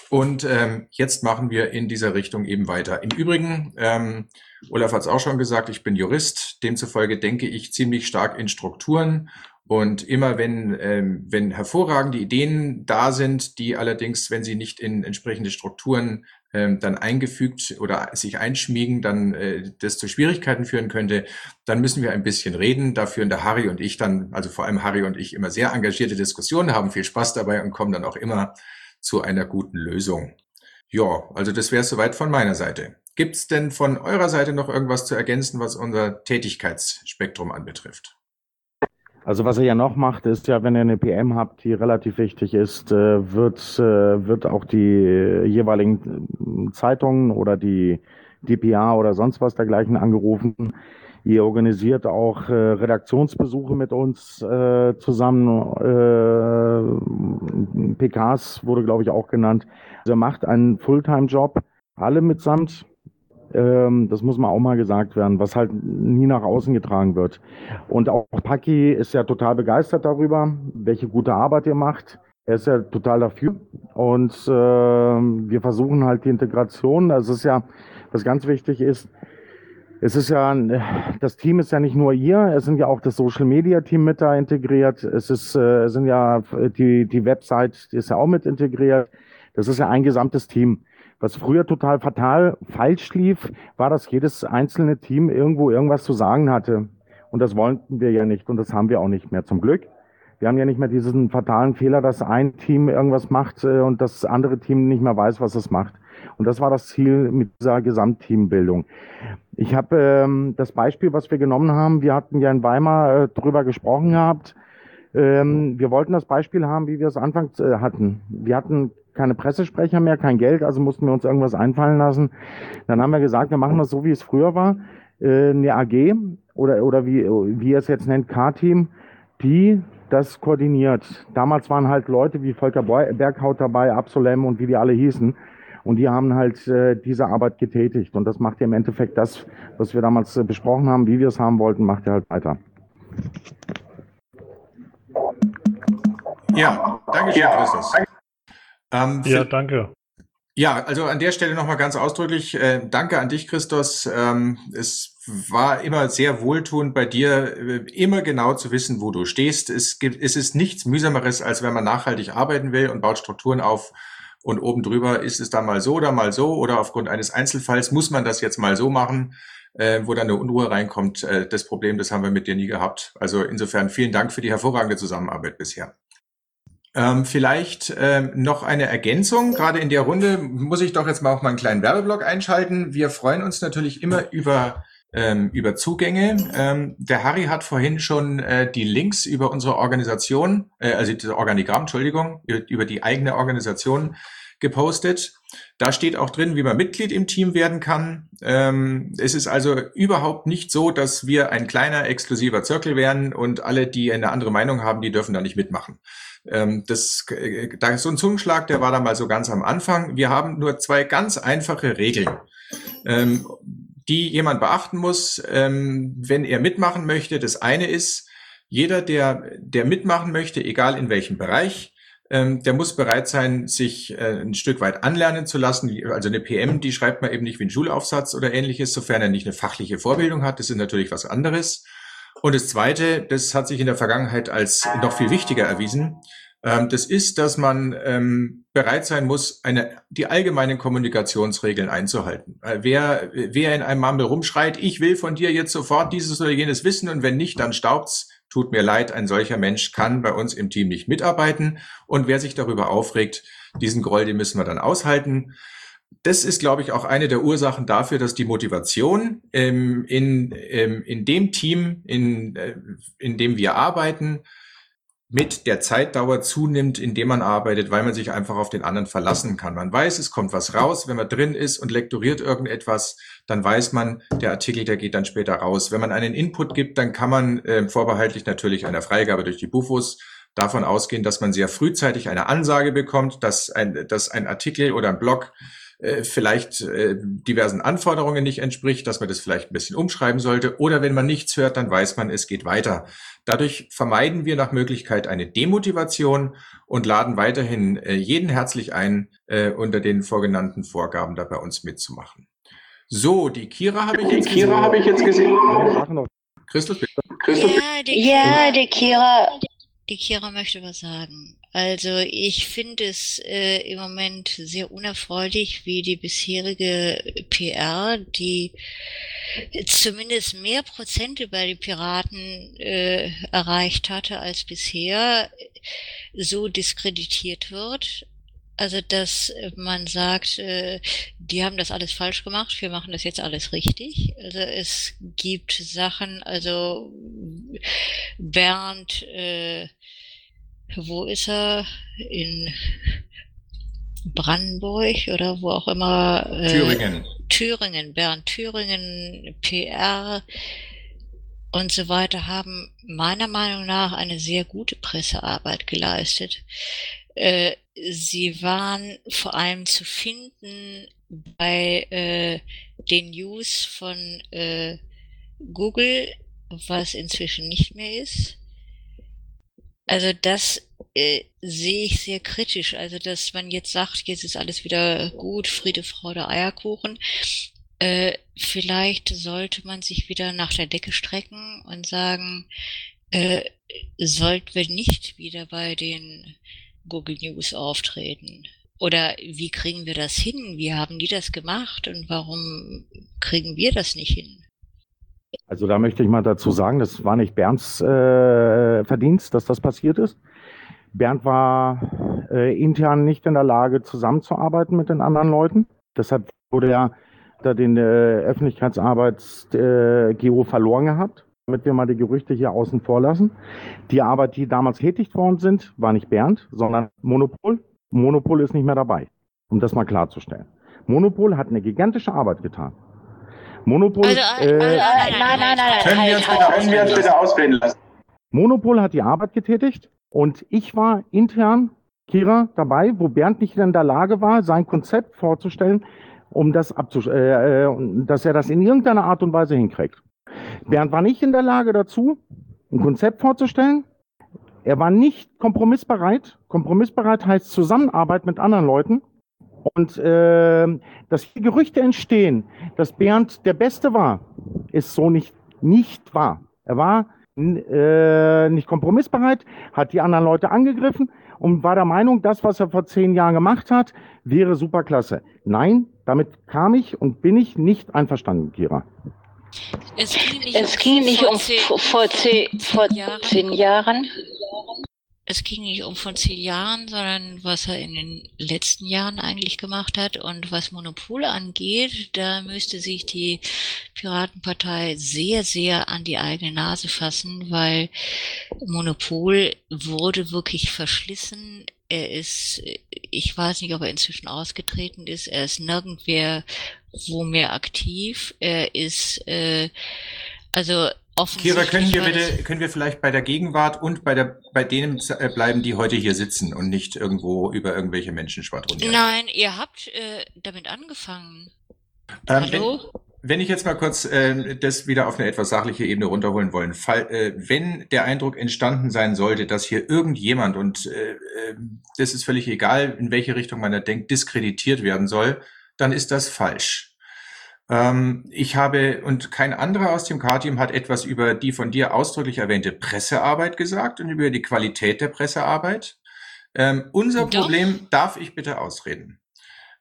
Und ähm, jetzt machen wir in dieser Richtung eben weiter. Im Übrigen, ähm, Olaf hat es auch schon gesagt, ich bin Jurist. Demzufolge denke ich ziemlich stark in Strukturen. Und immer wenn, ähm, wenn hervorragende Ideen da sind, die allerdings, wenn sie nicht in entsprechende Strukturen ähm, dann eingefügt oder sich einschmiegen, dann äh, das zu Schwierigkeiten führen könnte, dann müssen wir ein bisschen reden. Da führen der Harry und ich dann, also vor allem Harry und ich, immer sehr engagierte Diskussionen, haben viel Spaß dabei und kommen dann auch immer zu einer guten Lösung. Ja, also das wäre soweit von meiner Seite. Gibt es denn von eurer Seite noch irgendwas zu ergänzen, was unser Tätigkeitsspektrum anbetrifft? Also was er ja noch macht, ist ja, wenn ihr eine PM habt, die relativ wichtig ist, äh, wird, äh, wird auch die jeweiligen Zeitungen oder die DPA oder sonst was dergleichen angerufen. Ihr organisiert auch äh, Redaktionsbesuche mit uns äh, zusammen. Äh, PKs wurde, glaube ich, auch genannt. Also macht einen Fulltime-Job, alle mitsamt. Ähm, das muss mal auch mal gesagt werden, was halt nie nach außen getragen wird. Und auch Paki ist ja total begeistert darüber, welche gute Arbeit ihr macht. Er ist ja total dafür. Und äh, wir versuchen halt die Integration. Das ist ja, was ganz wichtig ist, es ist ja, das Team ist ja nicht nur ihr, es sind ja auch das Social Media Team mit da integriert. Es ist, äh, es sind ja die, die Website, die ist ja auch mit integriert. Das ist ja ein gesamtes Team. Was früher total fatal falsch lief, war, dass jedes einzelne Team irgendwo irgendwas zu sagen hatte. Und das wollten wir ja nicht und das haben wir auch nicht mehr zum Glück. Wir haben ja nicht mehr diesen fatalen Fehler, dass ein Team irgendwas macht äh, und das andere Team nicht mehr weiß, was es macht. Und das war das Ziel mit dieser Gesamtteambildung. Ich habe ähm, das Beispiel, was wir genommen haben, wir hatten ja in Weimar äh, drüber gesprochen gehabt. Ähm, wir wollten das Beispiel haben, wie wir es anfangs äh, hatten. Wir hatten keine Pressesprecher mehr, kein Geld, also mussten wir uns irgendwas einfallen lassen. Dann haben wir gesagt, wir machen das so, wie es früher war, äh, eine AG oder, oder wie, wie ihr es jetzt nennt, K-Team, die das koordiniert. Damals waren halt Leute wie Volker Berghaut dabei, Absolem und wie die alle hießen. Und die haben halt äh, diese Arbeit getätigt. Und das macht ja im Endeffekt das, was wir damals äh, besprochen haben, wie wir es haben wollten, macht er halt weiter. Ja, danke schön, ja. Christus. Ähm, ja, danke. Ja, also an der Stelle nochmal ganz ausdrücklich, äh, danke an dich, Christos. Ähm, es war immer sehr wohltuend bei dir, äh, immer genau zu wissen, wo du stehst. Es, gibt, es ist nichts mühsameres, als wenn man nachhaltig arbeiten will und baut Strukturen auf und oben drüber ist es dann mal so oder mal so oder aufgrund eines Einzelfalls muss man das jetzt mal so machen, äh, wo dann eine Unruhe reinkommt. Äh, das Problem, das haben wir mit dir nie gehabt. Also insofern vielen Dank für die hervorragende Zusammenarbeit bisher. Ähm, vielleicht ähm, noch eine Ergänzung. Gerade in der Runde muss ich doch jetzt mal auch mal einen kleinen Werbeblock einschalten. Wir freuen uns natürlich immer über ähm, über Zugänge. Ähm, der Harry hat vorhin schon äh, die Links über unsere Organisation, äh, also das Organigramm, Entschuldigung, über, die eigene Organisation gepostet. Da steht auch drin, wie man Mitglied im Team werden kann. Ähm, es ist also überhaupt nicht so, dass wir ein kleiner exklusiver Zirkel wären und alle, die eine andere Meinung haben, die dürfen da nicht mitmachen. Ähm, das, äh, da ist so ein Zungenschlag, der war da mal so ganz am Anfang. Wir haben nur zwei ganz einfache Regeln, ähm, die jemand beachten muss, ähm, wenn er mitmachen möchte. Das eine ist, jeder, der, der mitmachen möchte, egal in welchem Bereich, ähm, der muss bereit sein, sich äh, ein Stück weit anlernen zu lassen. Also eine PM, die schreibt man eben nicht wie ein Schulaufsatz oder ähnliches, sofern er nicht eine fachliche Vorbildung hat. Das ist natürlich was anderes. Und das Zweite, das hat sich in der Vergangenheit als noch viel wichtiger erwiesen, ähm, das ist, dass man ähm, bereit sein muss, eine, die allgemeinen Kommunikationsregeln einzuhalten. Äh, wer, wer in einem Mumble rumschreit, ich will von dir jetzt sofort dieses oder jenes wissen und wenn nicht, dann staubt's. Tut mir leid, ein solcher Mensch kann bei uns im Team nicht mitarbeiten. Und wer sich darüber aufregt, diesen Groll, den müssen wir dann aushalten das ist, glaube ich, auch eine der Ursachen dafür, dass die Motivation ähm, in, ähm, in dem Team, in, äh, in dem wir arbeiten, mit der Zeitdauer zunimmt, in dem man arbeitet, weil man sich einfach auf den anderen verlassen kann. Man weiß, es kommt was raus. Wenn man drin ist und lektoriert irgendetwas, dann weiß man, der Artikel, der geht dann später raus. Wenn man einen Input gibt, dann kann man äh, vorbehaltlich natürlich einer Freigabe durch die Bufos davon ausgehen, dass man sehr frühzeitig eine Ansage bekommt, dass ein, dass ein Artikel oder ein Blog äh, vielleicht äh, diversen Anforderungen nicht entspricht, dass man das vielleicht ein bisschen umschreiben sollte. Oder wenn man nichts hört, dann weiß man, es geht weiter. Dadurch vermeiden wir nach Möglichkeit eine Demotivation und laden weiterhin äh, jeden herzlich ein, äh, unter den vorgenannten Vorgaben da bei uns mitzumachen. So, die Kira habe ich, jetzt Kira hab ich jetzt gesehen. Christoph, bitte. Christoph, bitte. Ja, die, ja, die Kira. Die Kira möchte was sagen. Also ich finde es äh, im Moment sehr unerfreulich, wie die bisherige PR, die zumindest mehr Prozente bei den Piraten äh, erreicht hatte als bisher, so diskreditiert wird. Also dass man sagt, äh, die haben das alles falsch gemacht, wir machen das jetzt alles richtig. Also es gibt Sachen, also Bernd äh, wo ist er? In Brandenburg oder wo auch immer. Äh, Thüringen. Thüringen, Bern, Thüringen, PR und so weiter haben meiner Meinung nach eine sehr gute Pressearbeit geleistet. Äh, sie waren vor allem zu finden bei äh, den News von äh, Google, was inzwischen nicht mehr ist. Also das äh, sehe ich sehr kritisch. Also dass man jetzt sagt, jetzt ist alles wieder gut, Friede, Freude, Eierkuchen. Äh, vielleicht sollte man sich wieder nach der Decke strecken und sagen, äh, sollten wir nicht wieder bei den Google News auftreten? Oder wie kriegen wir das hin? Wie haben die das gemacht und warum kriegen wir das nicht hin? Also da möchte ich mal dazu sagen, das war nicht Bernds äh, Verdienst, dass das passiert ist. Bernd war äh, intern nicht in der Lage, zusammenzuarbeiten mit den anderen Leuten. Deshalb wurde er da den äh, Öffentlichkeitsarbeits-GO äh, verloren gehabt, damit wir mal die Gerüchte hier außen vor lassen. Die Arbeit, die damals tätig worden sind, war nicht Bernd, sondern Monopol. Monopol ist nicht mehr dabei, um das mal klarzustellen. Monopol hat eine gigantische Arbeit getan. Monopol. Also, äh, nein, nein, nein, nein, Können wir uns bitte, können wir uns bitte ausreden lassen? Monopol hat die Arbeit getätigt und ich war intern Kira, dabei, wo Bernd nicht in der Lage war, sein Konzept vorzustellen, um das abzusch äh, äh, dass er das in irgendeiner Art und Weise hinkriegt. Bernd war nicht in der Lage dazu, ein Konzept vorzustellen. Er war nicht kompromissbereit. Kompromissbereit heißt Zusammenarbeit mit anderen Leuten. Und äh, dass hier Gerüchte entstehen, dass Bernd der Beste war, ist so nicht, nicht wahr. Er war äh, nicht kompromissbereit, hat die anderen Leute angegriffen und war der Meinung, das, was er vor zehn Jahren gemacht hat, wäre superklasse. Nein, damit kam ich und bin ich nicht einverstanden, Kira. Es ging nicht, es ging nicht um, vor, vor, zehn, vor zehn Jahren es ging nicht um von zehn Jahren, sondern was er in den letzten Jahren eigentlich gemacht hat. Und was Monopol angeht, da müsste sich die Piratenpartei sehr, sehr an die eigene Nase fassen, weil Monopol wurde wirklich verschlissen. Er ist, ich weiß nicht, ob er inzwischen ausgetreten ist. Er ist nirgendwer wo mehr aktiv. Er ist, äh, also Kira, können wir bitte, können wir vielleicht bei der Gegenwart und bei der, bei denen äh, bleiben, die heute hier sitzen und nicht irgendwo über irgendwelche Menschen schwadronieren? Nein, ihr habt äh, damit angefangen. Ähm, Hallo? Wenn, wenn ich jetzt mal kurz äh, das wieder auf eine etwas sachliche Ebene runterholen wollen, fall, äh, wenn der Eindruck entstanden sein sollte, dass hier irgendjemand, und äh, äh, das ist völlig egal, in welche Richtung man da denkt, diskreditiert werden soll, dann ist das falsch. Ähm, ich habe, und kein anderer aus dem K-Team hat etwas über die von dir ausdrücklich erwähnte Pressearbeit gesagt und über die Qualität der Pressearbeit. Ähm, unser Doch. Problem, darf ich bitte ausreden?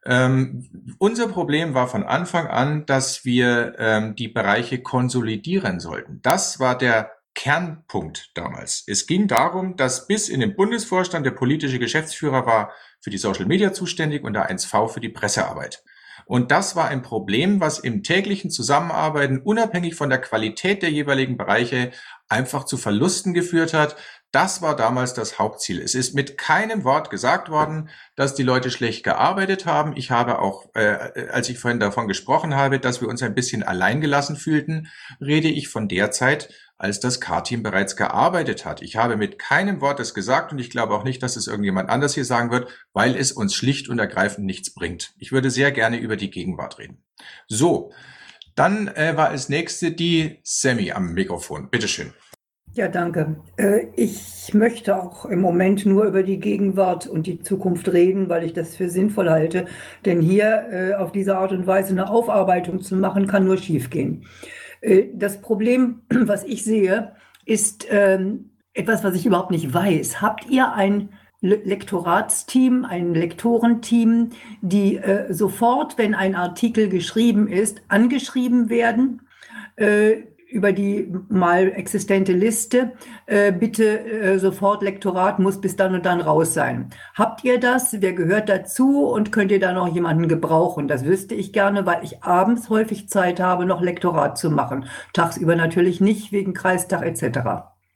Ähm, unser Problem war von Anfang an, dass wir ähm, die Bereiche konsolidieren sollten. Das war der Kernpunkt damals. Es ging darum, dass bis in den Bundesvorstand der politische Geschäftsführer war für die Social Media zuständig und der 1V für die Pressearbeit. Und das war ein Problem, was im täglichen Zusammenarbeiten unabhängig von der Qualität der jeweiligen Bereiche einfach zu Verlusten geführt hat. Das war damals das Hauptziel. Es ist mit keinem Wort gesagt worden, dass die Leute schlecht gearbeitet haben. Ich habe auch, äh, als ich vorhin davon gesprochen habe, dass wir uns ein bisschen alleingelassen fühlten, rede ich von der Zeit, als das K-Team bereits gearbeitet hat. Ich habe mit keinem Wort das gesagt und ich glaube auch nicht, dass es irgendjemand anders hier sagen wird, weil es uns schlicht und ergreifend nichts bringt. Ich würde sehr gerne über die Gegenwart reden. So, dann äh, war als nächste die Sammy am Mikrofon. Bitteschön. Ja, danke. Äh, ich möchte auch im Moment nur über die Gegenwart und die Zukunft reden, weil ich das für sinnvoll halte. Denn hier äh, auf diese Art und Weise eine Aufarbeitung zu machen, kann nur schiefgehen. Äh, das Problem, was ich sehe, ist ähm, etwas, was ich überhaupt nicht weiß. Habt ihr ein Lektoratsteam, ein Lektorenteam, die äh, sofort, wenn ein Artikel geschrieben ist, angeschrieben werden? Äh, über die mal existente Liste, äh, bitte äh, sofort Lektorat muss bis dann und dann raus sein. Habt ihr das? Wer gehört dazu? Und könnt ihr da noch jemanden gebrauchen? Das wüsste ich gerne, weil ich abends häufig Zeit habe, noch Lektorat zu machen. Tagsüber natürlich nicht, wegen Kreistag etc.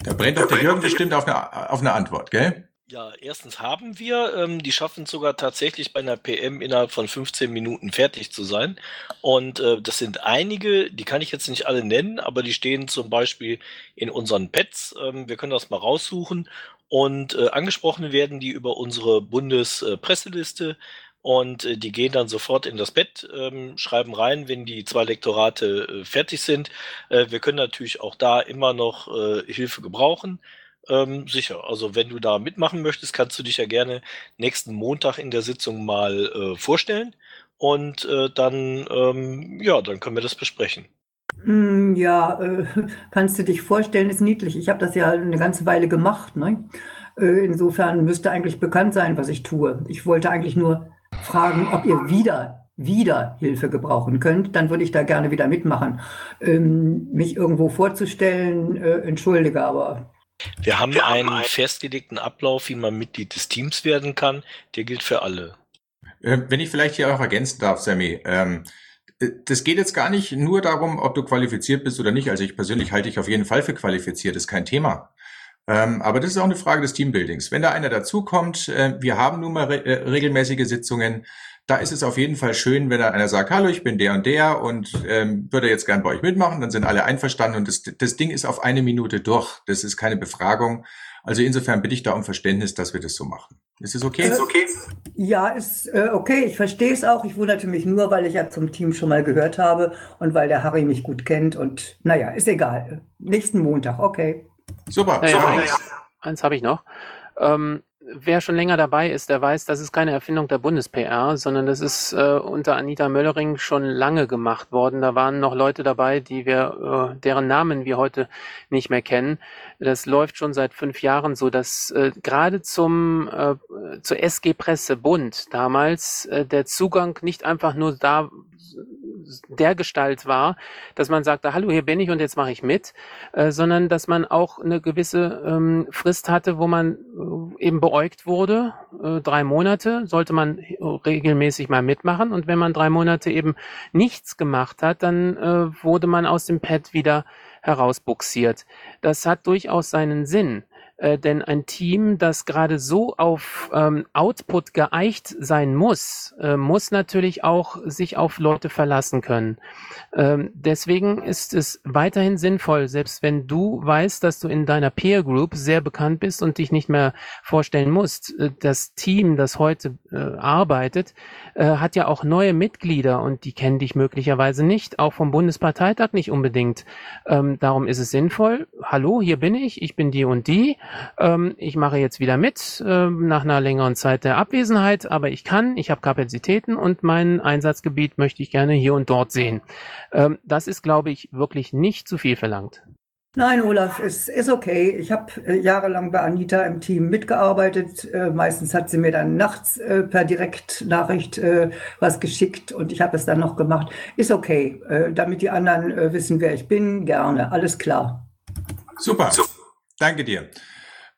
Da brennt doch der Jürgen bestimmt auf eine, auf eine Antwort, gell? Ja, erstens haben wir, ähm, die schaffen sogar tatsächlich bei einer PM innerhalb von 15 Minuten fertig zu sein. Und äh, das sind einige, die kann ich jetzt nicht alle nennen, aber die stehen zum Beispiel in unseren Pads. Ähm, wir können das mal raussuchen. Und äh, angesprochen werden die über unsere Bundespresseliste. Und äh, die gehen dann sofort in das Bett, ähm, schreiben rein, wenn die zwei Lektorate äh, fertig sind. Äh, wir können natürlich auch da immer noch äh, Hilfe gebrauchen. Ähm, sicher. Also wenn du da mitmachen möchtest, kannst du dich ja gerne nächsten Montag in der Sitzung mal äh, vorstellen und äh, dann, ähm, ja, dann können wir das besprechen. Hm, ja, äh, kannst du dich vorstellen, ist niedlich. Ich habe das ja eine ganze Weile gemacht. Ne? Äh, insofern müsste eigentlich bekannt sein, was ich tue. Ich wollte eigentlich nur fragen, ob ihr wieder wieder Hilfe gebrauchen könnt, dann würde ich da gerne wieder mitmachen. Ähm, mich irgendwo vorzustellen, äh, entschuldige, aber wir haben Wir einen haben festgelegten Ablauf, wie man Mitglied des Teams werden kann. Der gilt für alle. Äh, wenn ich vielleicht hier auch ergänzen darf, Sammy, ähm, äh, das geht jetzt gar nicht nur darum, ob du qualifiziert bist oder nicht. Also ich persönlich halte dich auf jeden Fall für qualifiziert, ist kein Thema. Ähm, aber das ist auch eine Frage des Teambuildings. Wenn da einer dazukommt, äh, wir haben nun mal re äh, regelmäßige Sitzungen, Da ist es auf jeden Fall schön, wenn da einer sagt, hallo, ich bin der und der und ähm, würde jetzt gern bei euch mitmachen. Dann sind alle einverstanden und das, das Ding ist auf eine Minute durch. Das ist keine Befragung. Also insofern bitte ich da um Verständnis, dass wir das so machen. Ist es okay? Äh, ist okay? Ja, ist äh, okay. Ich verstehe es auch. Ich wunderte mich nur, weil ich ja zum Team schon mal gehört habe und weil der Harry mich gut kennt. Und naja, ist egal. Nächsten Montag, okay. Super. Naja, super. Eins, eins habe ich noch. Ähm, wer schon länger dabei ist, der weiß, das ist keine Erfindung der Bundes-PR, sondern das ist äh, unter Anita Möllering schon lange gemacht worden. Da waren noch Leute dabei, die wir, äh, deren Namen wir heute nicht mehr kennen. Das läuft schon seit fünf Jahren so, dass äh, gerade zum äh, zur SG Presse Bund damals äh, der Zugang nicht einfach nur da der Gestalt war, dass man sagte, hallo, hier bin ich und jetzt mache ich mit, äh, sondern dass man auch eine gewisse ähm, Frist hatte, wo man äh, eben beäugt wurde. Äh, drei Monate sollte man regelmäßig mal mitmachen und wenn man drei Monate eben nichts gemacht hat, dann äh, wurde man aus dem Pad wieder herausbuxiert. Das hat durchaus seinen Sinn. Äh, denn ein Team, das gerade so auf ähm, Output geeicht sein muss, äh, muss natürlich auch sich auf Leute verlassen können. Ähm, deswegen ist es weiterhin sinnvoll, selbst wenn du weißt, dass du in deiner Peer Group sehr bekannt bist und dich nicht mehr vorstellen musst. Äh, das Team, das heute äh, arbeitet, äh, hat ja auch neue Mitglieder und die kennen dich möglicherweise nicht, auch vom Bundesparteitag nicht unbedingt. Ähm, darum ist es sinnvoll. Hallo, hier bin ich, ich bin die und die. Ähm, ich mache jetzt wieder mit ähm, nach einer längeren Zeit der Abwesenheit, aber ich kann, ich habe Kapazitäten und mein Einsatzgebiet möchte ich gerne hier und dort sehen. Ähm, das ist, glaube ich, wirklich nicht zu viel verlangt. Nein, Olaf, ist, ist okay. Ich habe äh, jahrelang bei Anita im Team mitgearbeitet. Äh, meistens hat sie mir dann nachts äh, per Direktnachricht äh, was geschickt und ich habe es dann noch gemacht. Ist okay. Äh, damit die anderen äh, wissen, wer ich bin, gerne. Alles klar. Super. Danke dir.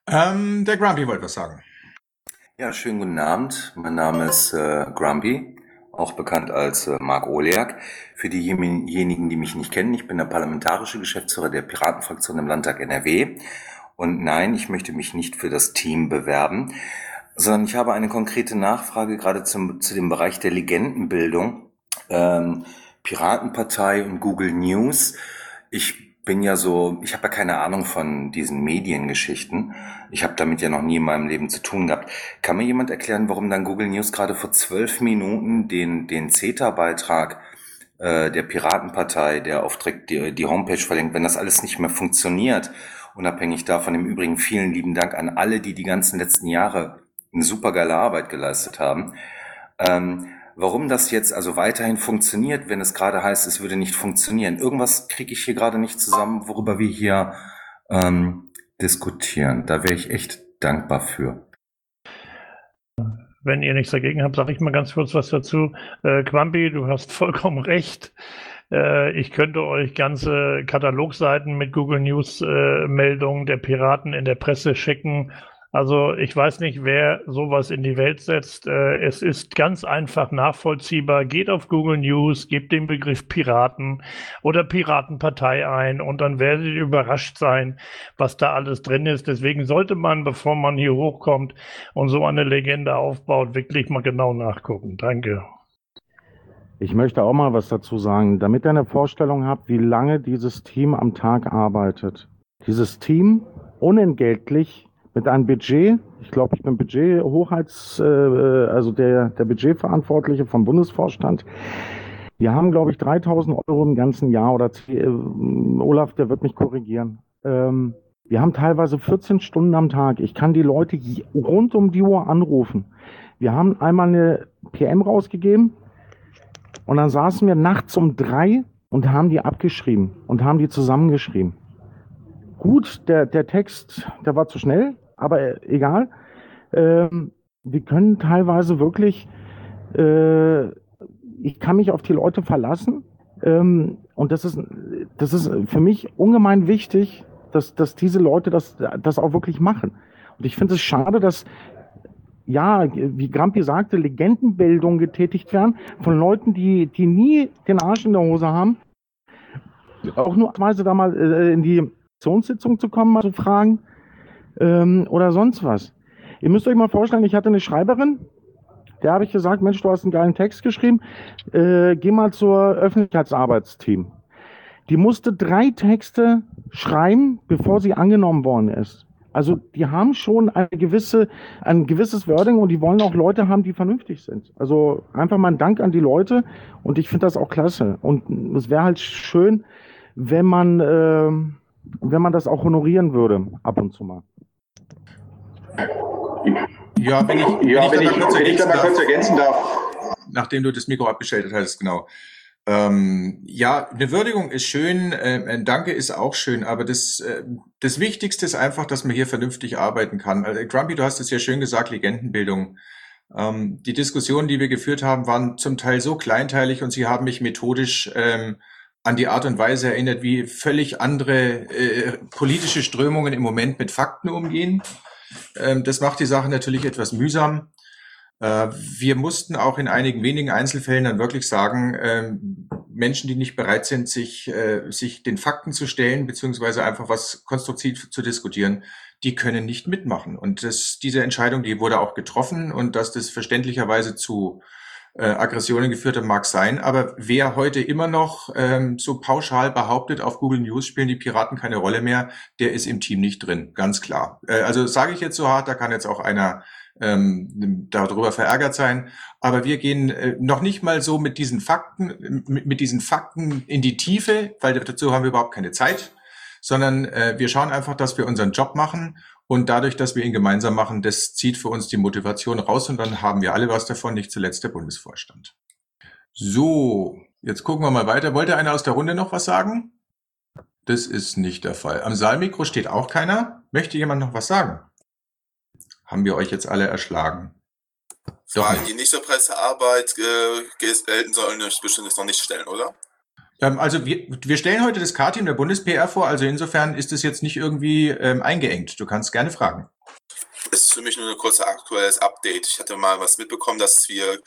Ähm, der Grumpy wollte was sagen. Ja, schönen guten Abend. Mein Name ist äh, Grumpy, auch bekannt als äh, Marc Oleak. Für diejenigen, die mich nicht kennen, ich bin der parlamentarische Geschäftsführer der Piratenfraktion im Landtag NRW. Und nein, ich möchte mich nicht für das Team bewerben, sondern ich habe eine konkrete Nachfrage gerade zum, zu dem Bereich der Legendenbildung. Ähm, Piratenpartei und Google News. Ich bin ja so, ich habe ja keine Ahnung von diesen Mediengeschichten. Ich habe damit ja noch nie in meinem Leben zu tun gehabt. Kann mir jemand erklären, warum dann Google News gerade vor zwölf Minuten den, den CETA-Beitrag äh, der Piratenpartei, der auf die, die Homepage verlinkt, wenn das alles nicht mehr funktioniert, unabhängig davon im Übrigen vielen lieben Dank an alle, die die ganzen letzten Jahre eine supergeile Arbeit geleistet haben. Ähm, Warum das jetzt also weiterhin funktioniert, wenn es gerade heißt, es würde nicht funktionieren. Irgendwas kriege ich hier gerade nicht zusammen, worüber wir hier ähm, diskutieren. Da wäre ich echt dankbar für. Wenn ihr nichts dagegen habt, sage ich mal ganz kurz was dazu. Äh, Quampi, du hast vollkommen recht. Äh, ich könnte euch ganze Katalogseiten mit Google News äh, Meldungen der Piraten in der Presse schicken also ich weiß nicht, wer sowas in die Welt setzt. Äh, es ist ganz einfach nachvollziehbar. Geht auf Google News, gebt den Begriff Piraten oder Piratenpartei ein und dann werdet ihr überrascht sein, was da alles drin ist. Deswegen sollte man, bevor man hier hochkommt und so eine Legende aufbaut, wirklich mal genau nachgucken. Danke. Ich möchte auch mal was dazu sagen, damit ihr eine Vorstellung habt, wie lange dieses Team am Tag arbeitet. Dieses Team unentgeltlich mit einem Budget. Ich glaube, ich bin Budgethochheits, äh, also der, der Budgetverantwortliche vom Bundesvorstand. Wir haben, glaube ich, 3000 Euro im ganzen Jahr oder äh, Olaf, der wird mich korrigieren. Ähm, wir haben teilweise 14 Stunden am Tag. Ich kann die Leute rund um die Uhr anrufen. Wir haben einmal eine PM rausgegeben und dann saßen wir nachts um drei und haben die abgeschrieben und haben die zusammengeschrieben. Gut, der, der Text, der war zu schnell, aber äh, egal. Ähm, wir können teilweise wirklich, äh, ich kann mich auf die Leute verlassen. Ähm, und das ist, das ist für mich ungemein wichtig, dass, dass diese Leute das, das auch wirklich machen. Und ich finde es schade, dass, ja, wie Grampi sagte, Legendenbildung getätigt werden von Leuten, die, die nie den Arsch in der Hose haben. Auch nur weise da mal äh, in die Aktionssitzung zu kommen, mal zu fragen ähm, oder sonst was. Ihr müsst euch mal vorstellen, ich hatte eine Schreiberin, Der habe ich gesagt, Mensch, du hast einen geilen Text geschrieben, äh, geh mal zur Öffentlichkeitsarbeitsteam. Die musste drei Texte schreiben, bevor sie angenommen worden ist. Also die haben schon eine gewisse, ein gewisses Wording und die wollen auch Leute haben, die vernünftig sind. Also einfach mal ein Dank an die Leute und ich finde das auch klasse. Und es wäre halt schön, wenn man, äh, wenn man das auch honorieren würde, ab und zu mal. Ja, wenn ich, ja, wenn ich, wenn ich, wenn ich da mal kurz ergänzen darf. Nachdem du das Mikro abgeschaltet hast, genau. Ähm, ja, eine Würdigung ist schön, äh, ein Danke ist auch schön, aber das, äh, das Wichtigste ist einfach, dass man hier vernünftig arbeiten kann. Also, Grumpy, du hast es ja schön gesagt, Legendenbildung. Ähm, die Diskussionen, die wir geführt haben, waren zum Teil so kleinteilig und sie haben mich methodisch ähm, an die Art und Weise erinnert, wie völlig andere äh, politische Strömungen im Moment mit Fakten umgehen. Ähm, das macht die Sache natürlich etwas mühsam. Äh, wir mussten auch in einigen wenigen Einzelfällen dann wirklich sagen, ähm, Menschen, die nicht bereit sind, sich, äh, sich den Fakten zu stellen, beziehungsweise einfach was konstruktiv zu diskutieren, die können nicht mitmachen. Und das, diese Entscheidung, die wurde auch getroffen und dass das verständlicherweise zu äh, Aggressionen geführt hat, mag sein. Aber wer heute immer noch ähm, so pauschal behauptet, auf Google News spielen die Piraten keine Rolle mehr, der ist im Team nicht drin, ganz klar. Äh, also sage ich jetzt so hart, da kann jetzt auch einer ähm, darüber verärgert sein. Aber wir gehen äh, noch nicht mal so mit diesen Fakten, mit, mit diesen Fakten in die Tiefe, weil dazu haben wir überhaupt keine Zeit, sondern äh, wir schauen einfach, dass wir unseren Job machen und dadurch, dass wir ihn gemeinsam machen, das zieht für uns die Motivation raus und dann haben wir alle was davon, nicht zuletzt der Bundesvorstand. So, jetzt gucken wir mal weiter. Wollte einer aus der Runde noch was sagen? Das ist nicht der Fall. Am Saalmikro steht auch keiner. Möchte jemand noch was sagen? haben wir euch jetzt alle erschlagen. Fragen, die nicht zur Pressearbeit äh, gelten sollen, bestimmt noch nicht stellen, oder? Ähm, also wir, wir stellen heute das K-Team der Bundes-PR vor, also insofern ist es jetzt nicht irgendwie ähm, eingeengt. Du kannst gerne fragen. Das ist für mich nur ein kurzes aktuelles Update. Ich hatte mal was mitbekommen, dass wir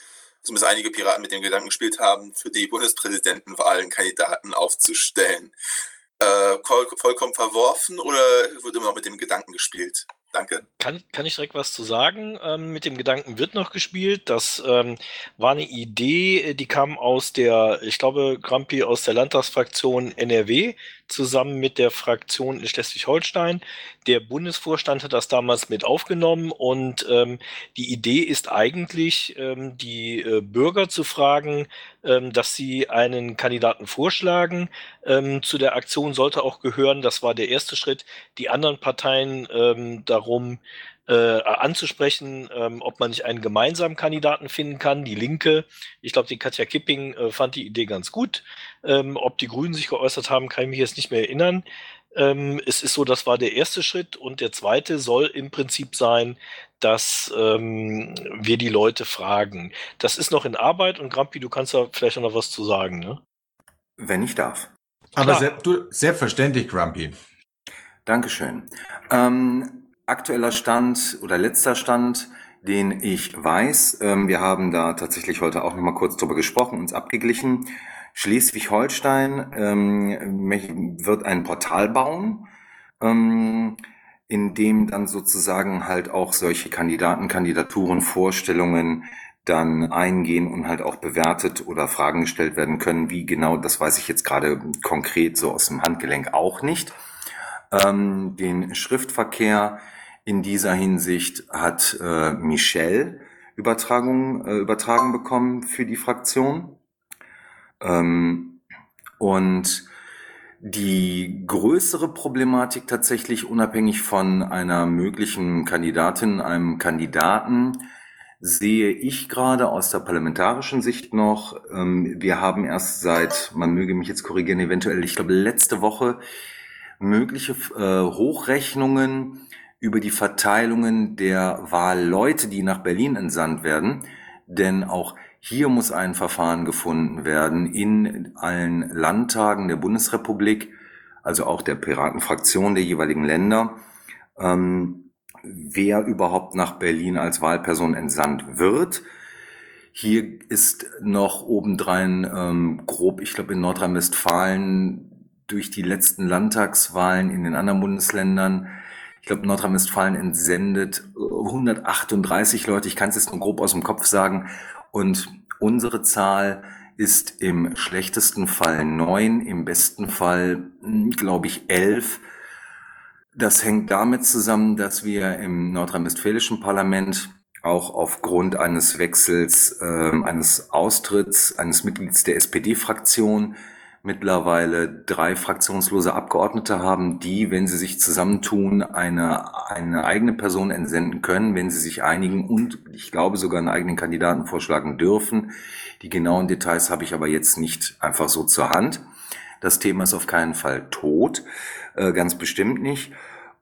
zumindest einige Piraten mit dem Gedanken gespielt haben, für die Bundespräsidentenwahlen Kandidaten aufzustellen. Äh, voll, vollkommen verworfen oder wurde immer noch mit dem Gedanken gespielt? Danke. Kann, kann ich direkt was zu sagen? Ähm, mit dem Gedanken wird noch gespielt. Das ähm, war eine Idee, die kam aus der, ich glaube, Grampi aus der Landtagsfraktion NRW zusammen mit der Fraktion in Schleswig-Holstein. Der Bundesvorstand hat das damals mit aufgenommen und ähm, die Idee ist eigentlich, ähm, die äh, Bürger zu fragen, ähm, dass sie einen Kandidaten vorschlagen. Ähm, zu der Aktion sollte auch gehören, das war der erste Schritt, die anderen Parteien ähm, darum äh, anzusprechen, ähm, ob man nicht einen gemeinsamen Kandidaten finden kann. Die Linke, ich glaube, die Katja Kipping äh, fand die Idee ganz gut. Ähm, ob die Grünen sich geäußert haben, kann ich mich jetzt nicht mehr erinnern. Ähm, es ist so, das war der erste Schritt und der zweite soll im Prinzip sein, dass ähm, wir die Leute fragen. Das ist noch in Arbeit und Grampi, du kannst da vielleicht noch was zu sagen, ne? Wenn ich darf. Aber se du, selbstverständlich, Grumpy. Dankeschön. Ähm, aktueller Stand oder letzter Stand, den ich weiß, ähm, wir haben da tatsächlich heute auch nochmal kurz drüber gesprochen, uns abgeglichen. Schleswig-Holstein ähm, wird ein Portal bauen, ähm, in dem dann sozusagen halt auch solche Kandidaten, Kandidaturen, Vorstellungen dann eingehen und halt auch bewertet oder Fragen gestellt werden können. Wie genau, das weiß ich jetzt gerade konkret so aus dem Handgelenk auch nicht. Ähm, den Schriftverkehr in dieser Hinsicht hat äh, Michel Übertragung, äh, übertragen bekommen für die Fraktion. Ähm, und die größere Problematik tatsächlich unabhängig von einer möglichen Kandidatin, einem Kandidaten, sehe ich gerade aus der parlamentarischen Sicht noch. Ähm, wir haben erst seit, man möge mich jetzt korrigieren, eventuell, ich glaube, letzte Woche mögliche äh, Hochrechnungen über die Verteilungen der Wahlleute, die nach Berlin entsandt werden. Denn auch hier muss ein Verfahren gefunden werden in allen Landtagen der Bundesrepublik, also auch der Piratenfraktion der jeweiligen Länder, ähm, wer überhaupt nach Berlin als Wahlperson entsandt wird. Hier ist noch obendrein ähm, grob, ich glaube in Nordrhein-Westfalen durch die letzten Landtagswahlen in den anderen Bundesländern glaube, Nordrhein-Westfalen entsendet 138 Leute, ich kann es jetzt nur grob aus dem Kopf sagen. Und unsere Zahl ist im schlechtesten Fall neun, im besten Fall, hm, glaube ich, elf. Das hängt damit zusammen, dass wir im nordrhein-westfälischen Parlament auch aufgrund eines Wechsels, äh, eines Austritts eines Mitglieds der SPD-Fraktion mittlerweile drei fraktionslose Abgeordnete haben, die, wenn sie sich zusammentun, eine, eine eigene Person entsenden können, wenn sie sich einigen und ich glaube sogar einen eigenen Kandidaten vorschlagen dürfen. Die genauen Details habe ich aber jetzt nicht einfach so zur Hand. Das Thema ist auf keinen Fall tot, äh, ganz bestimmt nicht.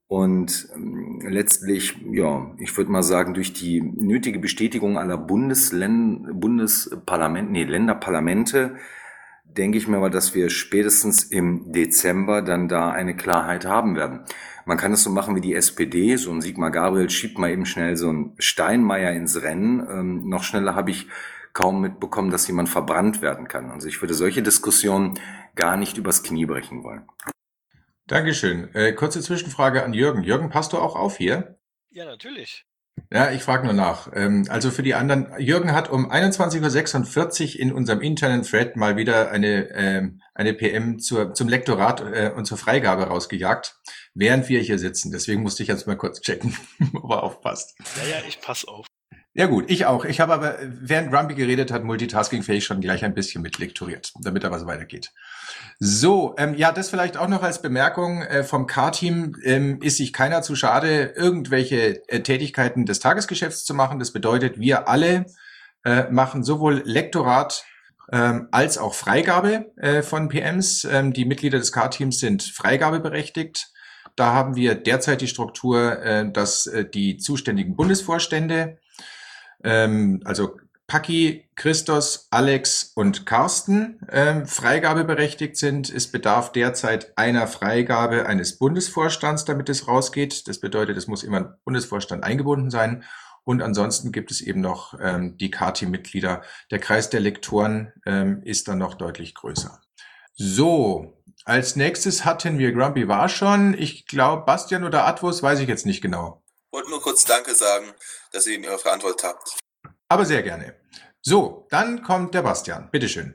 Und ähm, letztlich, ja, ich würde mal sagen, durch die nötige Bestätigung aller Bundesländer, Bundesparlamente, nee, Länderparlamente denke ich mir mal, dass wir spätestens im Dezember dann da eine Klarheit haben werden. Man kann es so machen wie die SPD, so ein Sigmar Gabriel schiebt mal eben schnell so ein Steinmeier ins Rennen. Ähm, noch schneller habe ich kaum mitbekommen, dass jemand verbrannt werden kann. Also ich würde solche Diskussionen gar nicht übers Knie brechen wollen. Dankeschön. Äh, kurze Zwischenfrage an Jürgen. Jürgen, passt du auch auf hier? Ja, natürlich. Ja, ich frage nur nach. Ähm, also für die anderen, Jürgen hat um 21.46 Uhr in unserem internen Thread mal wieder eine, ähm, eine PM zur, zum Lektorat äh, und zur Freigabe rausgejagt, während wir hier sitzen. Deswegen musste ich jetzt mal kurz checken, ob er aufpasst. Ja, ja, ich pass auf. Ja gut, ich auch. Ich habe aber, während Grumpy geredet hat, multitaskingfähig schon gleich ein bisschen mitlektoriert, damit da was weitergeht. So, ähm, ja, das vielleicht auch noch als Bemerkung äh, vom K-Team ähm, ist sich keiner zu schade, irgendwelche äh, Tätigkeiten des Tagesgeschäfts zu machen. Das bedeutet, wir alle äh, machen sowohl Lektorat ähm, als auch Freigabe äh, von PMs. Ähm, die Mitglieder des K-Teams sind freigabeberechtigt. Da haben wir derzeit die Struktur, äh, dass äh, die zuständigen Bundesvorstände ähm, also Paki, Christos, Alex und Carsten ähm, freigabeberechtigt sind. Es bedarf derzeit einer Freigabe eines Bundesvorstands, damit es rausgeht. Das bedeutet, es muss immer ein Bundesvorstand eingebunden sein. Und ansonsten gibt es eben noch ähm, die KT-Mitglieder. Der Kreis der Lektoren ähm, ist dann noch deutlich größer. So, als nächstes hatten wir Grumpy war schon. Ich glaube, Bastian oder Atwos, weiß ich jetzt nicht genau. Wollte nur kurz Danke sagen, dass ihr mir verantwortet habt. Aber sehr gerne. So, dann kommt der Bastian. Bitteschön.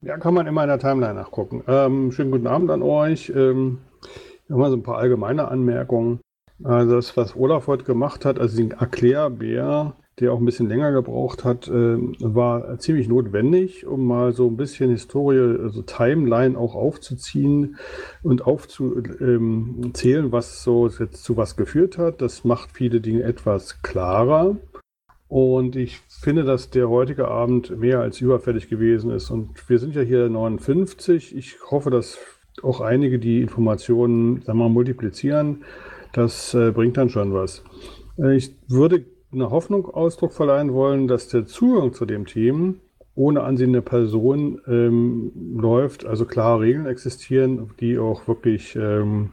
Ja, kann man in meiner Timeline nachgucken. Ähm, schönen guten Abend an euch. Ähm, mal so ein paar allgemeine Anmerkungen. Also das, was Olaf heute gemacht hat, also den Erklärbär, der auch ein bisschen länger gebraucht hat, äh, war ziemlich notwendig, um mal so ein bisschen Historie, also Timeline auch aufzuziehen und aufzuzählen, ähm, was so jetzt zu was geführt hat. Das macht viele Dinge etwas klarer. Und ich finde, dass der heutige Abend mehr als überfällig gewesen ist. Und wir sind ja hier 59. Ich hoffe, dass auch einige die Informationen, sagen wir mal, multiplizieren. Das äh, bringt dann schon was. Äh, ich würde eine Hoffnung Ausdruck verleihen wollen, dass der Zugang zu dem Team ohne ansehende Person ähm, läuft, also klare Regeln existieren, die auch wirklich, ähm,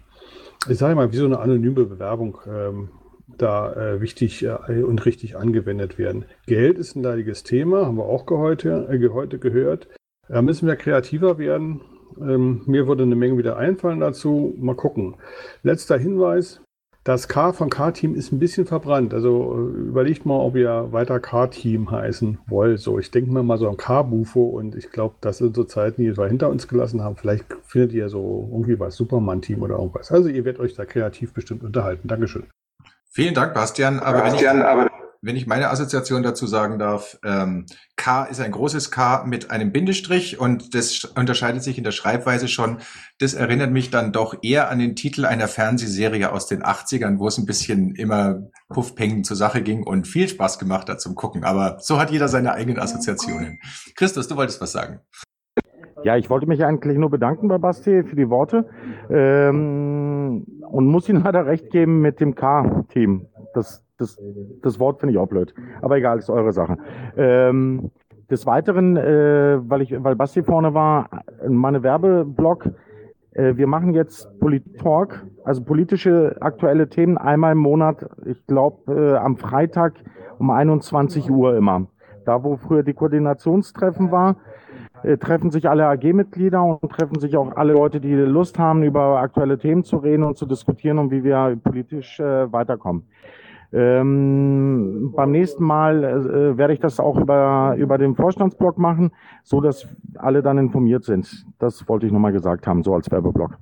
ich sage mal, wie so eine anonyme Bewerbung ähm, da äh, wichtig äh, und richtig angewendet werden. Geld ist ein leidiges Thema, haben wir auch heute, äh, heute gehört. Da müssen wir kreativer werden. Ähm, mir würde eine Menge wieder einfallen dazu. Mal gucken. Letzter Hinweis. Das K von K-Team ist ein bisschen verbrannt. Also äh, überlegt mal, ob ihr weiter K-Team heißen wollt. So, ich denke mir mal so an K-Bufo und ich glaube, das sind so Zeiten, die wir hinter uns gelassen haben. Vielleicht findet ihr so irgendwie was Superman-Team oder irgendwas. Also ihr werdet euch da kreativ bestimmt unterhalten. Dankeschön. Vielen Dank, Bastian. Aber, Bastian, wenn, ich, aber wenn ich meine Assoziation dazu sagen darf, ähm, K ist ein großes K mit einem Bindestrich und das unterscheidet sich in der Schreibweise schon. Das erinnert mich dann doch eher an den Titel einer Fernsehserie aus den 80ern, wo es ein bisschen immer Puffpengen zur Sache ging und viel Spaß gemacht hat zum Gucken. Aber so hat jeder seine eigenen Assoziationen. Christus, du wolltest was sagen. Ja, ich wollte mich eigentlich nur bedanken bei Basti für die Worte ähm, und muss ihm leider recht geben mit dem K-Team. Das, das, das Wort finde ich auch blöd. Aber egal, ist eure Sache. Ähm, des Weiteren, äh, weil ich, weil Basti vorne war, meine Werbeblock. Äh, wir machen jetzt Polit-Talk, also politische aktuelle Themen einmal im Monat. Ich glaube äh, am Freitag um 21 Uhr immer. Da, wo früher die Koordinationstreffen war, äh, treffen sich alle AG-Mitglieder und treffen sich auch alle Leute, die Lust haben, über aktuelle Themen zu reden und zu diskutieren und wie wir politisch äh, weiterkommen. Ähm, beim nächsten Mal äh, werde ich das auch über, über den Vorstandsblog machen, so dass alle dann informiert sind. Das wollte ich nochmal gesagt haben, so als Werbeblock.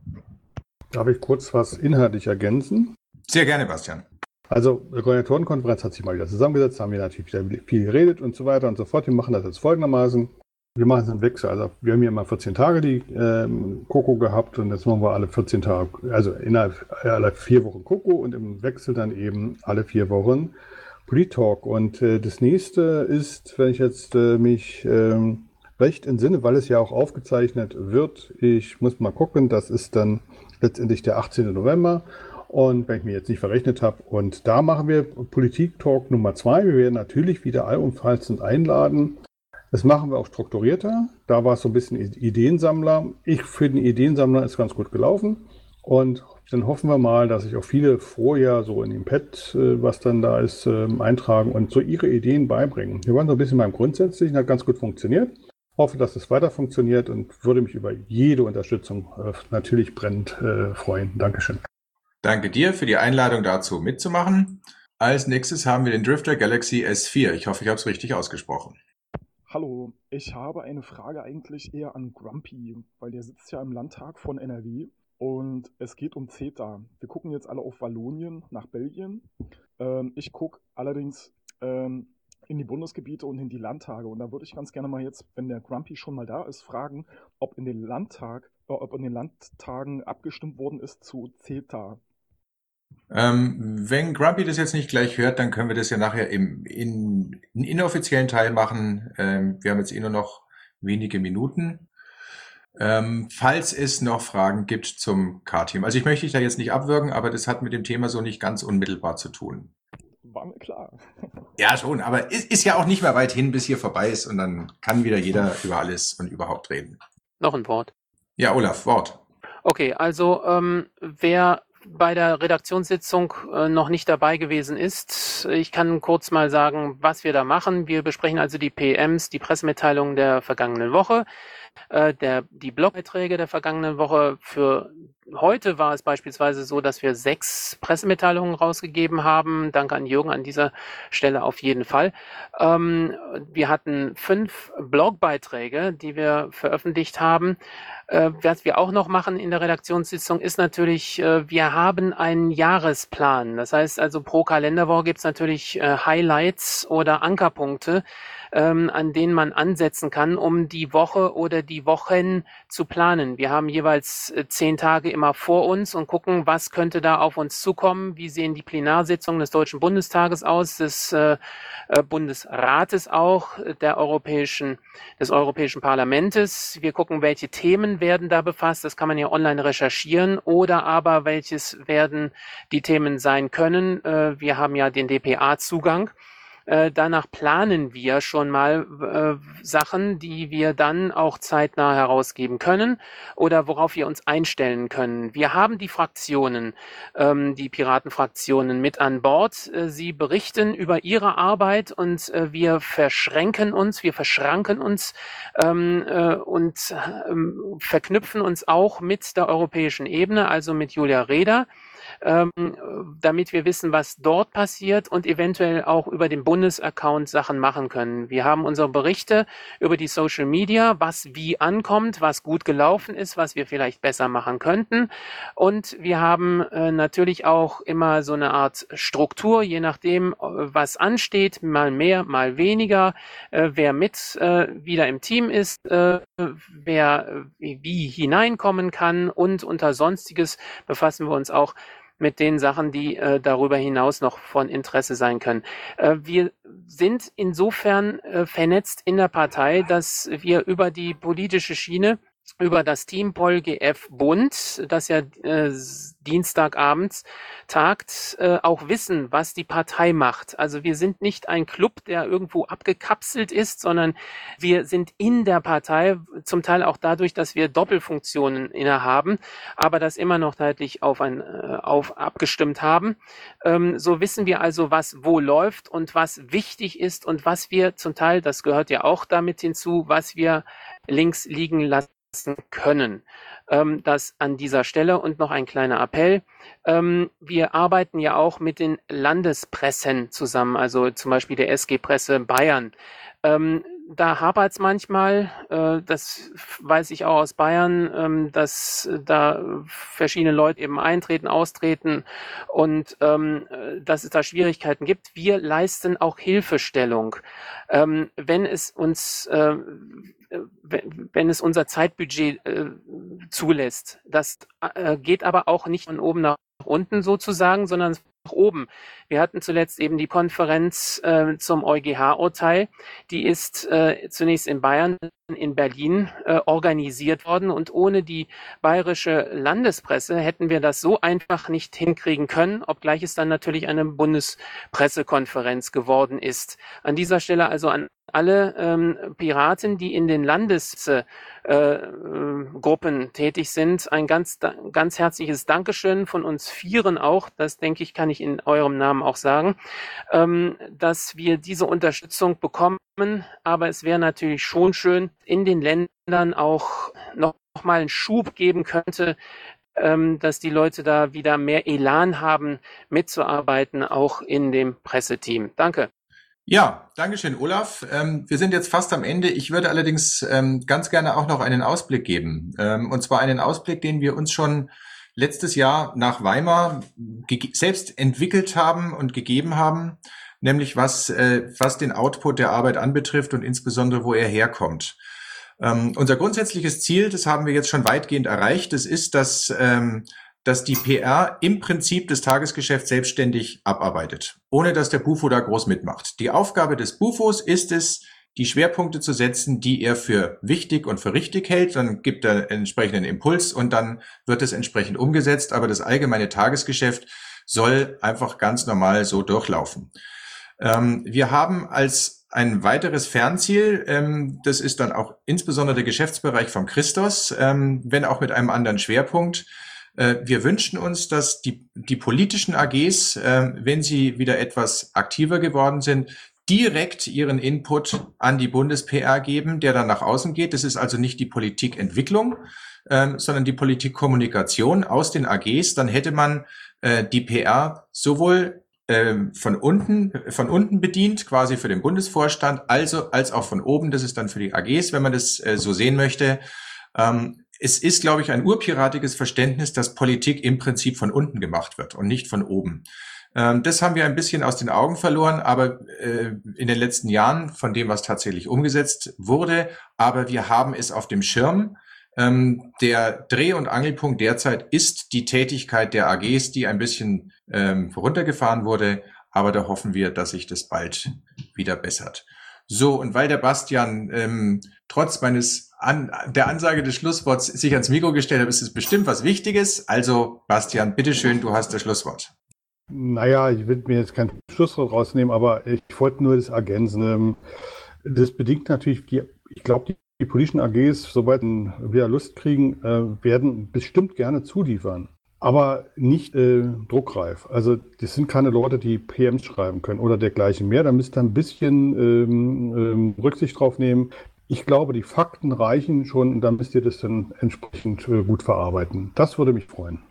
Darf ich kurz was inhaltlich ergänzen? Sehr gerne, Bastian. Also, die Koordinatorenkonferenz hat sich mal wieder zusammengesetzt, haben wir natürlich wieder viel geredet und so weiter und so fort. Wir machen das jetzt folgendermaßen. Wir machen es im Wechsel. Also, wir haben hier immer 14 Tage die ähm, Coco gehabt und jetzt machen wir alle 14 Tage, also innerhalb aller vier Wochen Coco und im Wechsel dann eben alle vier Wochen Polit-Talk. Und äh, das nächste ist, wenn ich jetzt äh, mich ähm, recht entsinne, weil es ja auch aufgezeichnet wird, ich muss mal gucken, das ist dann letztendlich der 18. November. Und wenn ich mir jetzt nicht verrechnet habe, und da machen wir Politik-Talk Nummer zwei. Wir werden natürlich wieder allumfassend einladen. Das machen wir auch strukturierter. Da war es so ein bisschen Ideensammler. Ich finde, Ideensammler ist ganz gut gelaufen. Und dann hoffen wir mal, dass sich auch viele vorher so in dem Pad, äh, was dann da ist, ähm, eintragen und so ihre Ideen beibringen. Wir waren so ein bisschen beim Grundsätzlichen, hat ganz gut funktioniert. Hoffe, dass es weiter funktioniert und würde mich über jede Unterstützung äh, natürlich brennend äh, freuen. Dankeschön. Danke dir für die Einladung dazu mitzumachen. Als nächstes haben wir den Drifter Galaxy S4. Ich hoffe, ich habe es richtig ausgesprochen. Hallo, ich habe eine Frage eigentlich eher an Grumpy, weil der sitzt ja im Landtag von NRW und es geht um CETA. Wir gucken jetzt alle auf Wallonien nach Belgien. Ähm, ich gucke allerdings ähm, in die Bundesgebiete und in die Landtage. Und da würde ich ganz gerne mal jetzt, wenn der Grumpy schon mal da ist, fragen, ob in den Landtag, äh, ob in den Landtagen abgestimmt worden ist zu CETA. Ähm, wenn Grumpy das jetzt nicht gleich hört, dann können wir das ja nachher im in, in inoffiziellen Teil machen. Ähm, wir haben jetzt eh nur noch wenige Minuten. Ähm, falls es noch Fragen gibt zum K-Team. Also ich möchte dich da jetzt nicht abwürgen, aber das hat mit dem Thema so nicht ganz unmittelbar zu tun. War mir klar. ja, schon, aber ist, ist ja auch nicht mehr weit hin, bis hier vorbei ist und dann kann wieder jeder über alles und überhaupt reden. Noch ein Wort. Ja, Olaf, Wort. Okay, also ähm, wer bei der Redaktionssitzung äh, noch nicht dabei gewesen ist. Ich kann kurz mal sagen, was wir da machen. Wir besprechen also die PMs, die Pressemitteilungen der vergangenen Woche, äh, der, die Blogbeiträge der vergangenen Woche. Für heute war es beispielsweise so, dass wir sechs Pressemitteilungen rausgegeben haben. Danke an Jürgen an dieser Stelle auf jeden Fall. Ähm, wir hatten fünf Blogbeiträge, die wir veröffentlicht haben. Äh, was wir auch noch machen in der Redaktionssitzung ist natürlich, äh, wir haben einen Jahresplan. Das heißt also pro Kalenderwoche gibt es natürlich äh, Highlights oder Ankerpunkte, ähm, an denen man ansetzen kann, um die Woche oder die Wochen zu planen. Wir haben jeweils äh, zehn Tage immer vor uns und gucken, was könnte da auf uns zukommen, wie sehen die Plenarsitzungen des Deutschen Bundestages aus, des äh, äh Bundesrates auch, der Europäischen, des Europäischen Parlamentes. Wir gucken, welche Themen werden da befasst, das kann man ja online recherchieren, oder aber welches werden die Themen sein können. Äh, wir haben ja den DPA-Zugang. Äh, danach planen wir schon mal äh, Sachen, die wir dann auch zeitnah herausgeben können oder worauf wir uns einstellen können. Wir haben die Fraktionen, ähm, die Piratenfraktionen mit an Bord. Äh, sie berichten über ihre Arbeit und äh, wir verschränken uns, wir verschranken uns ähm, äh, und ähm, verknüpfen uns auch mit der europäischen Ebene, also mit Julia Reda ähm, damit wir wissen, was dort passiert und eventuell auch über den Bundesaccount Sachen machen können. Wir haben unsere Berichte über die Social Media, was wie ankommt, was gut gelaufen ist, was wir vielleicht besser machen könnten. Und wir haben äh, natürlich auch immer so eine Art Struktur, je nachdem, äh, was ansteht, mal mehr, mal weniger, äh, wer mit äh, wieder im Team ist, äh, wer äh, wie hineinkommen kann und unter Sonstiges befassen wir uns auch mit den Sachen, die äh, darüber hinaus noch von Interesse sein können. Äh, wir sind insofern äh, vernetzt in der Partei, dass wir über die politische Schiene über das Team PolGF Bund, das ja äh, Dienstagabends tagt, äh, auch wissen, was die Partei macht. Also wir sind nicht ein Club, der irgendwo abgekapselt ist, sondern wir sind in der Partei, zum Teil auch dadurch, dass wir Doppelfunktionen innehaben, aber das immer noch zeitlich auf ein, äh, auf abgestimmt haben. Ähm, so wissen wir also, was wo läuft und was wichtig ist und was wir zum Teil, das gehört ja auch damit hinzu, was wir links liegen lassen können. Ähm, das an dieser Stelle und noch ein kleiner Appell. Ähm, wir arbeiten ja auch mit den Landespressen zusammen, also zum Beispiel der SG Presse Bayern. Ähm, da hapert es manchmal, äh, das weiß ich auch aus Bayern, ähm, dass da verschiedene Leute eben eintreten, austreten und ähm, dass es da Schwierigkeiten gibt. Wir leisten auch Hilfestellung. Ähm, wenn es uns äh, wenn es unser Zeitbudget äh, zulässt. Das äh, geht aber auch nicht von oben nach unten sozusagen, sondern nach oben. Wir hatten zuletzt eben die Konferenz äh, zum EuGH-Urteil. Die ist äh, zunächst in Bayern, in Berlin äh, organisiert worden und ohne die bayerische Landespresse hätten wir das so einfach nicht hinkriegen können, obgleich es dann natürlich eine Bundespressekonferenz geworden ist. An dieser Stelle also an alle ähm, Piraten, die in den Landesgruppen äh, tätig sind, ein ganz, ganz herzliches Dankeschön von uns Vieren auch, das denke ich, kann ich in eurem Namen auch sagen, ähm, dass wir diese Unterstützung bekommen. Aber es wäre natürlich schon schön, in den Ländern auch noch mal einen Schub geben könnte, ähm, dass die Leute da wieder mehr Elan haben, mitzuarbeiten, auch in dem Presseteam. Danke. Ja, Dankeschön, Olaf. Ähm, wir sind jetzt fast am Ende. Ich würde allerdings ähm, ganz gerne auch noch einen Ausblick geben. Ähm, und zwar einen Ausblick, den wir uns schon letztes Jahr nach Weimar selbst entwickelt haben und gegeben haben, nämlich was, äh, was den Output der Arbeit anbetrifft und insbesondere, wo er herkommt. Ähm, unser grundsätzliches Ziel, das haben wir jetzt schon weitgehend erreicht, das ist, dass ähm, dass die PR im Prinzip das Tagesgeschäft selbstständig abarbeitet, ohne dass der Bufo da groß mitmacht. Die Aufgabe des Bufos ist es, die Schwerpunkte zu setzen, die er für wichtig und für richtig hält. Dann gibt er entsprechenden Impuls und dann wird es entsprechend umgesetzt. Aber das allgemeine Tagesgeschäft soll einfach ganz normal so durchlaufen. Ähm, wir haben als ein weiteres Fernziel, ähm, das ist dann auch insbesondere der Geschäftsbereich von Christos, ähm, wenn auch mit einem anderen Schwerpunkt, wir wünschen uns, dass die, die politischen AGs, äh, wenn sie wieder etwas aktiver geworden sind, direkt ihren Input an die Bundes-PR geben, der dann nach außen geht. Das ist also nicht die Politikentwicklung, ähm, sondern die Politikkommunikation aus den AGs. Dann hätte man äh, die PR sowohl ähm, von unten, von unten bedient, quasi für den Bundesvorstand, also als auch von oben. Das ist dann für die AGs, wenn man das äh, so sehen möchte. Ähm, es ist, glaube ich, ein urpiratiges Verständnis, dass Politik im Prinzip von unten gemacht wird und nicht von oben. Ähm, das haben wir ein bisschen aus den Augen verloren, aber äh, in den letzten Jahren von dem, was tatsächlich umgesetzt wurde. Aber wir haben es auf dem Schirm. Ähm, der Dreh- und Angelpunkt derzeit ist die Tätigkeit der AGs, die ein bisschen ähm, runtergefahren wurde. Aber da hoffen wir, dass sich das bald wieder bessert. So, und weil der Bastian ähm, trotz meines an der Ansage des Schlussworts sich ans Mikro gestellt hat, ist es bestimmt was Wichtiges. Also, Bastian, bitteschön, du hast das Schlusswort. Naja, ich will mir jetzt kein Schlusswort rausnehmen, aber ich wollte nur das ergänzen. Ähm, das bedingt natürlich, die, ich glaube, die, die politischen AGs, sobald wir Lust kriegen, äh, werden bestimmt gerne zuliefern aber nicht äh, druckreif. Also das sind keine Leute, die PMs schreiben können oder dergleichen mehr. Da müsst ihr ein bisschen ähm, ähm, Rücksicht drauf nehmen. Ich glaube, die Fakten reichen schon und dann müsst ihr das dann entsprechend äh, gut verarbeiten. Das würde mich freuen.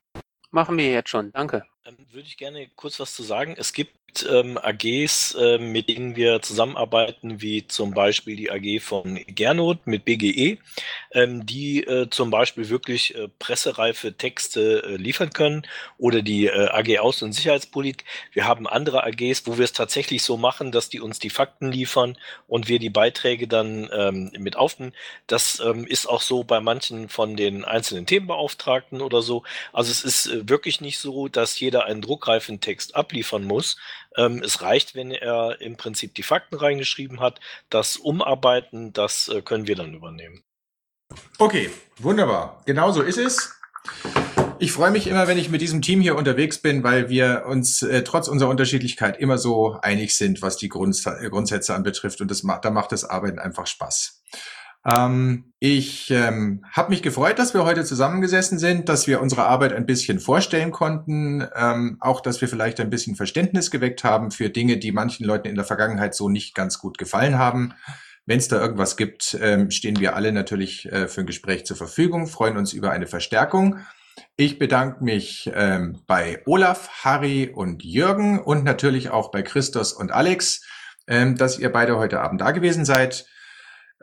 Machen wir jetzt schon. Danke. Ähm, würde ich gerne kurz was zu sagen. Es gibt ähm, AGs, äh, mit denen wir zusammenarbeiten, wie zum Beispiel die AG von Gernot mit BGE, ähm, die äh, zum Beispiel wirklich äh, pressereife Texte äh, liefern können oder die äh, AG Außen- und Sicherheitspolitik. Wir haben andere AGs, wo wir es tatsächlich so machen, dass die uns die Fakten liefern und wir die Beiträge dann ähm, mit aufnehmen. Das ähm, ist auch so bei manchen von den einzelnen Themenbeauftragten oder so. Also es ist äh, wirklich nicht so, dass jeder einen druckreifen Text abliefern muss, ähm, es reicht, wenn er im Prinzip die Fakten reingeschrieben hat. Das Umarbeiten, das äh, können wir dann übernehmen. Okay, wunderbar. Genau so ist es. Ich freue mich immer, wenn ich mit diesem Team hier unterwegs bin, weil wir uns äh, trotz unserer Unterschiedlichkeit immer so einig sind, was die Grunds Grundsätze anbetrifft. Und das macht, da macht das Arbeiten einfach Spaß. Ähm, ich ähm, habe mich gefreut, dass wir heute zusammengesessen sind, dass wir unsere Arbeit ein bisschen vorstellen konnten, ähm, auch dass wir vielleicht ein bisschen Verständnis geweckt haben für Dinge, die manchen Leuten in der Vergangenheit so nicht ganz gut gefallen haben. Wenn es da irgendwas gibt, ähm, stehen wir alle natürlich äh, für ein Gespräch zur Verfügung, freuen uns über eine Verstärkung. Ich bedanke mich ähm, bei Olaf, Harry und Jürgen und natürlich auch bei Christos und Alex, ähm, dass ihr beide heute Abend da gewesen seid.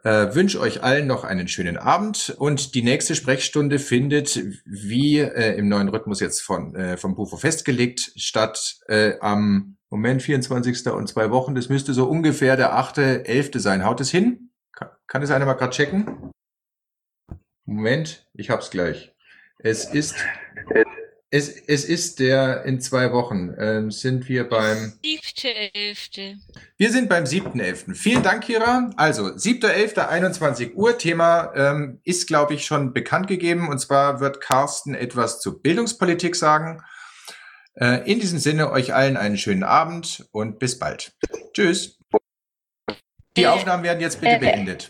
Äh, wünsche euch allen noch einen schönen Abend und die nächste Sprechstunde findet wie äh, im neuen Rhythmus jetzt von äh, vom Bufo festgelegt statt äh, am Moment 24. und zwei Wochen. Das müsste so ungefähr der 8.11. sein. Haut es hin? Kann, kann es einer mal gerade checken? Moment, ich hab's gleich. Es ist es, es ist der in zwei Wochen. Ähm, sind wir beim. Siebte, elfte. Wir sind beim siebten elften. Vielen Dank, Kira. Also, siebter elfter, 21 Uhr. Thema ähm, ist, glaube ich, schon bekannt gegeben. Und zwar wird Carsten etwas zur Bildungspolitik sagen. Äh, in diesem Sinne, euch allen einen schönen Abend und bis bald. Tschüss. Die Aufnahmen werden jetzt bitte beendet.